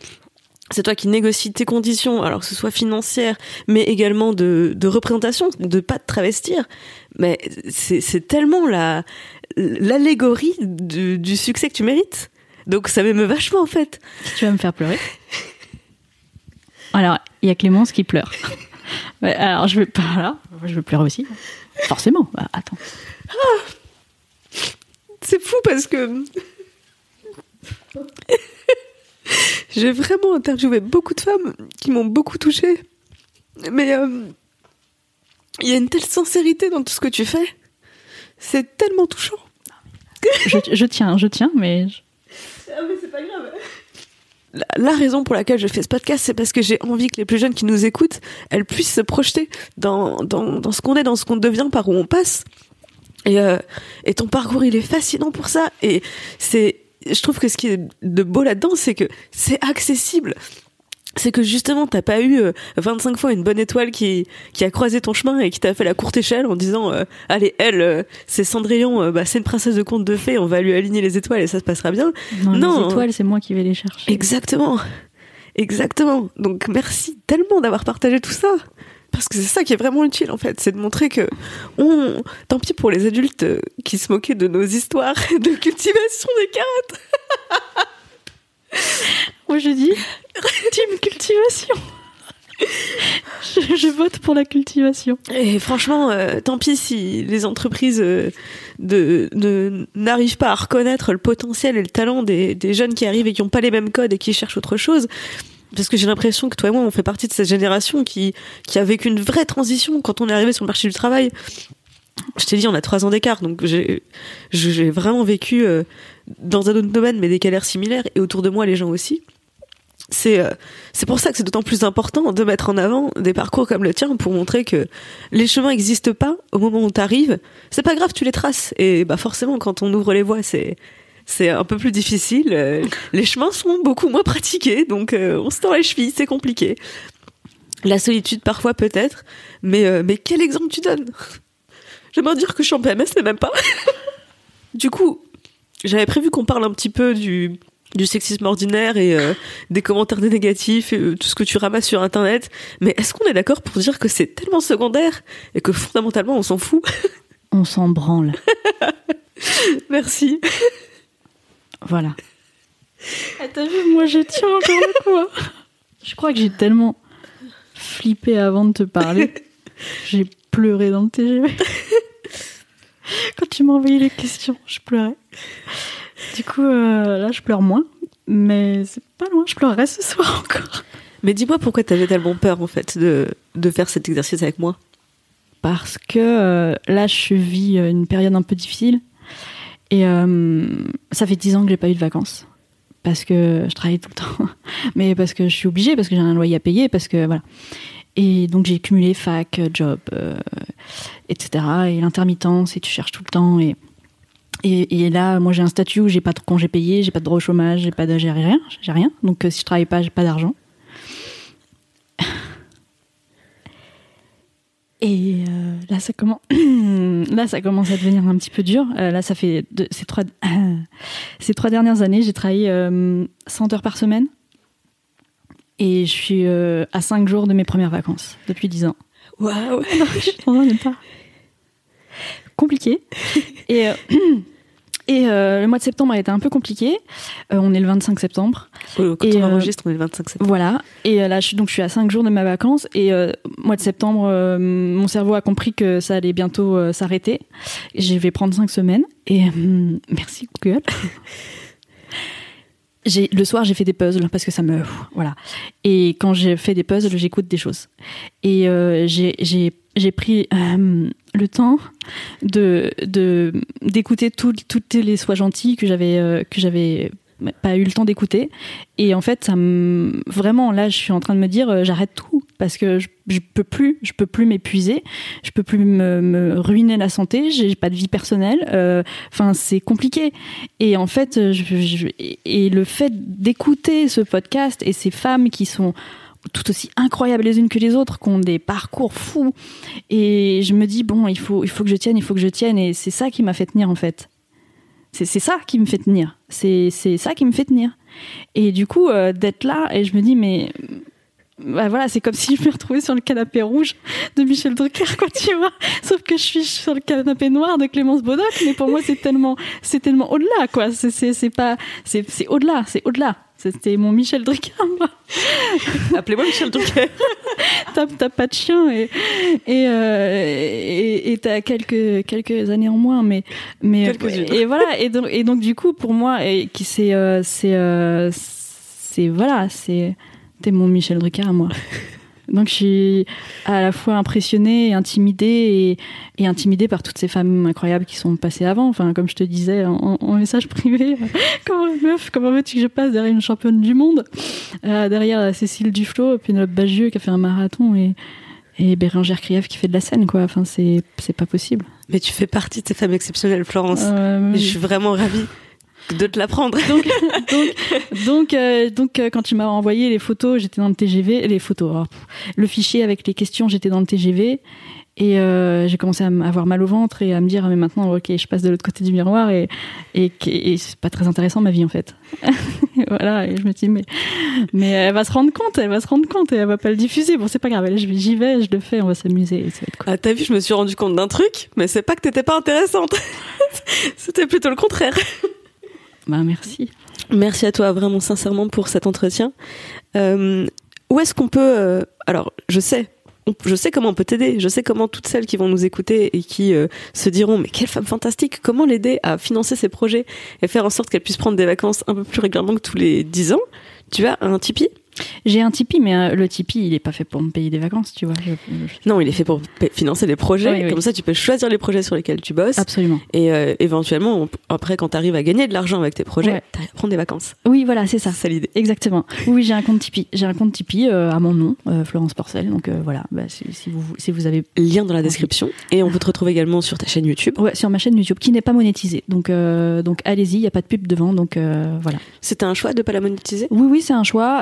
C'est toi qui négocies tes conditions, alors que ce soit financière, mais également de, de représentation, de pas te travestir. Mais c'est tellement la l'allégorie du, du succès que tu mérites. Donc ça m'émeut vachement en fait. Tu vas me faire pleurer. Alors, il y a Clémence qui pleure. <laughs> alors, je vais pas là. Je vais pleurer aussi. Forcément. Bah, attends. Ah. c'est fou parce que j'ai vraiment interviewé beaucoup de femmes qui m'ont beaucoup touchée. Mais euh, il y a une telle sincérité dans tout ce que tu fais. C'est tellement touchant. je, tiens, je tiens, mais. Ah, mais c'est pas grave. La, raison pour laquelle je fais ce podcast, c'est parce que j'ai envie que les plus jeunes qui nous écoutent, elles puissent se projeter dans, dans, dans ce qu'on est, dans ce qu'on devient, par où on passe. Et, euh, et ton parcours, il est fascinant pour ça. Et c'est je trouve que ce qui est de beau là-dedans, c'est que c'est accessible. C'est que justement, t'as pas eu 25 euh, fois une bonne étoile qui, qui a croisé ton chemin et qui t'a fait la courte échelle en disant euh, Allez, elle, euh, c'est Cendrillon, bah, c'est une princesse de conte de fées, on va lui aligner les étoiles et ça se passera bien. Non, les étoiles, c'est moi qui vais les chercher. Exactement. Exactement. Donc merci tellement d'avoir partagé tout ça parce que c'est ça qui est vraiment utile en fait, c'est de montrer que on, tant pis pour les adultes qui se moquaient de nos histoires <laughs> de cultivation des carottes. <laughs> Moi je dis team cultivation. Je, vote pour la cultivation. Et franchement, euh, tant pis si les entreprises euh, de, n'arrivent pas à reconnaître le potentiel et le talent des, des jeunes qui arrivent et qui n'ont pas les mêmes codes et qui cherchent autre chose parce que j'ai l'impression que toi et moi, on fait partie de cette génération qui, qui a vécu une vraie transition quand on est arrivé sur le marché du travail. Je t'ai dit, on a trois ans d'écart, donc j'ai, vraiment vécu euh, dans un autre domaine, mais des galères similaires, et autour de moi, les gens aussi. C'est, euh, pour ça que c'est d'autant plus important de mettre en avant des parcours comme le tien pour montrer que les chemins n'existent pas au moment où tu arrives. C'est pas grave, tu les traces. Et bah forcément, quand on ouvre les voies, c'est, c'est un peu plus difficile. Euh, les chemins sont beaucoup moins pratiqués, donc euh, on se tend les chevilles, c'est compliqué. La solitude parfois peut-être, mais, euh, mais quel exemple tu donnes? J'aimerais dire que je suis en PMS, mais même pas. <laughs> du coup, j'avais prévu qu'on parle un petit peu du, du sexisme ordinaire et des commentaires négatifs et tout ce que tu ramasses sur internet, mais est-ce qu'on est d'accord pour dire que c'est tellement secondaire et que fondamentalement on s'en fout? On s'en branle. <laughs> Merci. Voilà. Ah, t'as vu, moi je tiens encore quoi. <laughs> Je crois que j'ai tellement flippé avant de te parler. <laughs> J'ai pleuré dans le <laughs> TGV. Quand tu m'as envoyé les questions, je pleurais. Du coup, euh, là, je pleure moins. Mais c'est pas loin, je pleurerai ce soir encore. Mais dis-moi pourquoi t'avais tellement peur, en fait, de, de faire cet exercice avec moi? Parce que euh, là, je vis une période un peu difficile. Et euh, ça fait 10 ans que j'ai pas eu de vacances parce que je travaille tout le temps, <laughs> mais parce que je suis obligée, parce que j'ai un loyer à payer, parce que voilà. Et donc j'ai cumulé fac, job, euh, etc. Et l'intermittence, et tu cherches tout le temps. Et, et, là, moi j'ai un statut où j'ai pas de congé payé, j'ai pas de droit au chômage, j'ai pas de, j'ai rien, j'ai rien. Donc euh, si je travaille pas, j'ai pas d'argent. Et euh, là, ça commence, <clears throat> là, ça commence à devenir un petit peu dur. Euh, là, ça fait ces trois, <clears throat> ces trois dernières années, j'ai travaillé 100 euh, heures par semaine, et je suis à 5 jours de mes premières vacances depuis 10 ans. Waouh, <laughs> je pas. Compliqué. Et <clears throat> Et euh, le mois de septembre a été un peu compliqué. Euh, on est le 25 septembre. quand et, on euh, enregistre, on est le 25 septembre. Voilà. Et là, je suis, donc, je suis à 5 jours de ma vacances. Et mois de septembre, mon cerveau a compris que ça allait bientôt s'arrêter. Je vais prendre 5 semaines. Et <laughs> merci Google. <laughs> le soir j'ai fait des puzzles parce que ça me voilà et quand j'ai fait des puzzles j'écoute des choses et j'ai j'ai pris euh, le temps de d'écouter toutes les sois gentils que j'avais euh, que j'avais pas eu le temps d'écouter. Et en fait ça me vraiment là je suis en train de me dire euh, j'arrête tout parce que je, je, peux plus je peux plus m'épuiser je peux plus me, ruiner la santé j'ai pas de vie personnelle enfin c'est compliqué. Et en fait et le fait d'écouter ce podcast et ces femmes qui sont tout aussi incroyables les unes que les autres, qui ont des parcours fous. Et je me dis, bon, il faut, il faut que je tienne, il faut que je tienne. Et c'est ça qui m'a fait tenir, en fait. C'est ça qui me fait tenir. C'est ça qui me fait tenir. Et du coup, euh, d'être là, et je me dis, mais bah voilà, c'est comme <laughs> si je me retrouvais sur le canapé rouge de Michel Drucker, quoi, tu vois. Sauf que je suis sur le canapé noir de Clémence Bodoc, mais pour moi, c'est tellement, c'est tellement au-delà, quoi. C'est, pas, c'est au-delà, c'est au-delà. C'était mon Michel Drucker, moi. <laughs> Appelez-moi Michel Drucker. <laughs> t'as, t'as pas de chien et, et, euh, t'as quelques, quelques années en moins, mais, mais, et voilà. Et donc, et donc, du coup, pour moi, et qui c'est, euh, c'est, euh, c'est, voilà, c'est, T'es mon Michel Drucker à moi. <laughs> Donc je suis à la fois impressionnée et intimidée et, intimidée par toutes ces femmes incroyables qui sont passées avant. Enfin, comme je te disais en, message privé, <laughs> comment meuf, comment veux-tu que je passe derrière une championne du monde, euh, derrière Cécile Duflot, Pénélope Bagieux qui a fait un marathon et, et Bérangère Krief qui fait de la scène, quoi. Enfin, c'est c'est pas possible. Mais tu fais partie de ces femmes exceptionnelles, Florence. Euh, je suis vraiment ravie de te l'apprendre. <laughs> Donc, donc, donc, euh, donc euh, quand tu m'as envoyé les photos, j'étais dans le TGV, les photos, oh, le fichier avec les questions, j'étais dans le TGV. Et euh, j'ai commencé à avoir mal au ventre et à me dire, ah, mais maintenant, ok, je passe de l'autre côté du miroir et, et, et c'est pas très intéressant ma vie en fait. <laughs> voilà, et je me dis, mais, mais elle va se rendre compte, elle va se rendre compte et elle va pas le diffuser. Bon, c'est pas grave, j'y vais, je le fais, on va s'amuser. Ah, t'as vu, je me suis rendu compte d'un truc, mais c'est pas que t'étais pas intéressante. <laughs> C'était plutôt le contraire. Bah, merci. Merci à toi vraiment sincèrement pour cet entretien. Euh, où est-ce qu'on peut euh, Alors, je sais, je sais comment on peut t'aider. Je sais comment toutes celles qui vont nous écouter et qui euh, se diront mais quelle femme fantastique Comment l'aider à financer ses projets et faire en sorte qu'elle puisse prendre des vacances un peu plus régulièrement que tous les 10 ans? Tu as un Tipeee? J'ai un Tipeee, mais euh, le Tipeee, il est pas fait pour me payer des vacances, tu vois. Non, il est fait pour financer les projets. Comme ça, tu peux choisir les projets sur lesquels tu bosses. Absolument. Et euh, éventuellement, après, quand tu arrives à gagner de l'argent avec tes projets, tu prendre des vacances. Oui, voilà, c'est ça. C'est l'idée. Exactement. Oui, j'ai un compte Tipeee. J'ai un compte Tipeee euh, à mon nom, Florence Porcel. Donc voilà, bah, si, vous, si vous avez. Lien dans la description. Et on peut te retrouver également sur ta chaîne YouTube. Ouais, sur ma chaîne YouTube, qui n'est pas monétisée. Donc, donc allez-y, il n'y a pas de pub devant. Donc voilà. C'était un choix de pas la monétiser? Oui, oui, c'est un choix.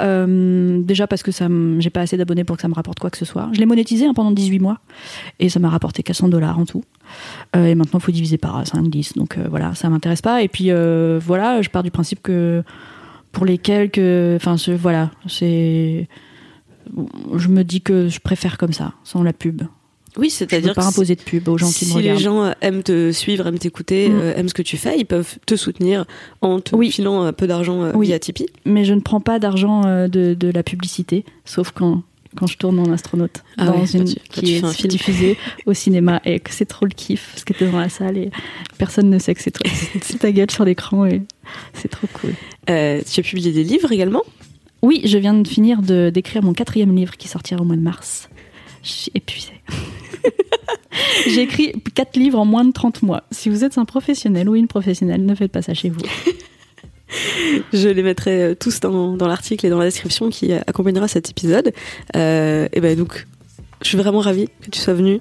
Déjà parce que j'ai pas assez d'abonnés pour que ça me rapporte quoi que ce soit. Je l'ai monétisé hein, pendant 18 mois et ça m'a rapporté 400 dollars en tout. Euh, et maintenant, il faut diviser par 5, 10. Donc euh, voilà, ça m'intéresse pas. Et puis euh, voilà, je pars du principe que pour les quelques. Enfin, voilà, c'est. Je me dis que je préfère comme ça, sans la pub. Oui, c'est-à-dire pas imposer de pub aux gens qui me regardent. Si les gens aiment te suivre, aiment t'écouter, mm. aiment ce que tu fais, ils peuvent te soutenir en te filant un peu d'argent via Tipeee. Mais je ne prends pas d'argent de, de, la publicité, sauf quand quand je tourne en astronaute ah dans une qui est diffusée au cinéma et que c'est trop le kiff parce que t'es dans la salle et personne ne sait que c'est toi. <laughs> C'est ta gueule sur l'écran et c'est trop cool. Euh, tu as publié des livres également? Oui je viens de finir d'écrire mon quatrième livre qui sortira au mois de mars. Je suis épuisée <laughs> j'ai écrit quatre livres en moins de 30 mois si vous êtes un professionnel ou une professionnelle ne faites pas ça chez vous je les mettrai euh, tous dans, dans l'article et dans la description qui accompagnera cet épisode. Euh, et ben donc, je suis vraiment ravie que tu sois venue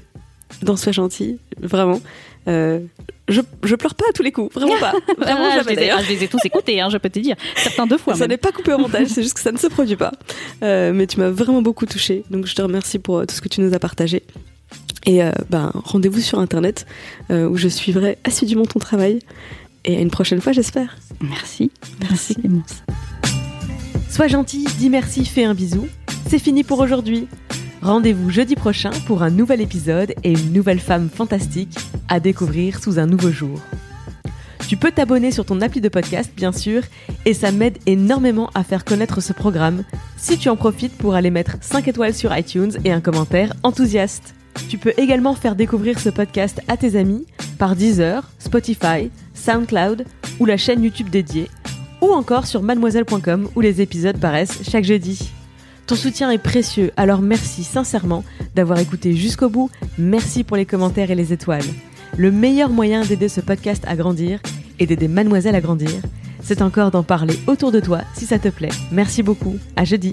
dans Sois gentil, vraiment. Euh, je, je pleure pas à tous les coups, vraiment pas. <laughs> Vraiment ah, je, les ai, je, les ai, tous écoutés, hein, je peux te dire. Certains deux fois. Ça n'est pas coupé au montage, c'est juste que ça ne se produit pas. Euh, mais tu m'as vraiment beaucoup touchée, donc je te remercie pour tout ce que tu nous as partagé. Et euh, ben, rendez-vous sur internet où je suivrai assidûment ton travail. Et à une prochaine fois, j'espère. Merci. Merci, Clémence. Sois gentil, dis merci, fais un bisou. C'est fini pour aujourd'hui. Rendez-vous jeudi prochain pour un nouvel épisode et une nouvelle femme fantastique à découvrir sous un nouveau jour. Tu peux t'abonner sur ton appli de podcast, bien sûr, et ça m'aide énormément à faire connaître ce programme si tu en profites pour aller mettre 5 étoiles sur iTunes et un commentaire enthousiaste. Tu peux également faire découvrir ce podcast à tes amis par Deezer, Spotify, SoundCloud ou la chaîne YouTube dédiée, ou encore sur mademoiselle.com où les épisodes paraissent chaque jeudi. Ton soutien est précieux, alors merci sincèrement d'avoir écouté jusqu'au bout, merci pour les commentaires et les étoiles. Le meilleur moyen d'aider ce podcast à grandir et d'aider Mademoiselle à grandir, c'est encore d'en parler autour de toi si ça te plaît. Merci beaucoup, à jeudi.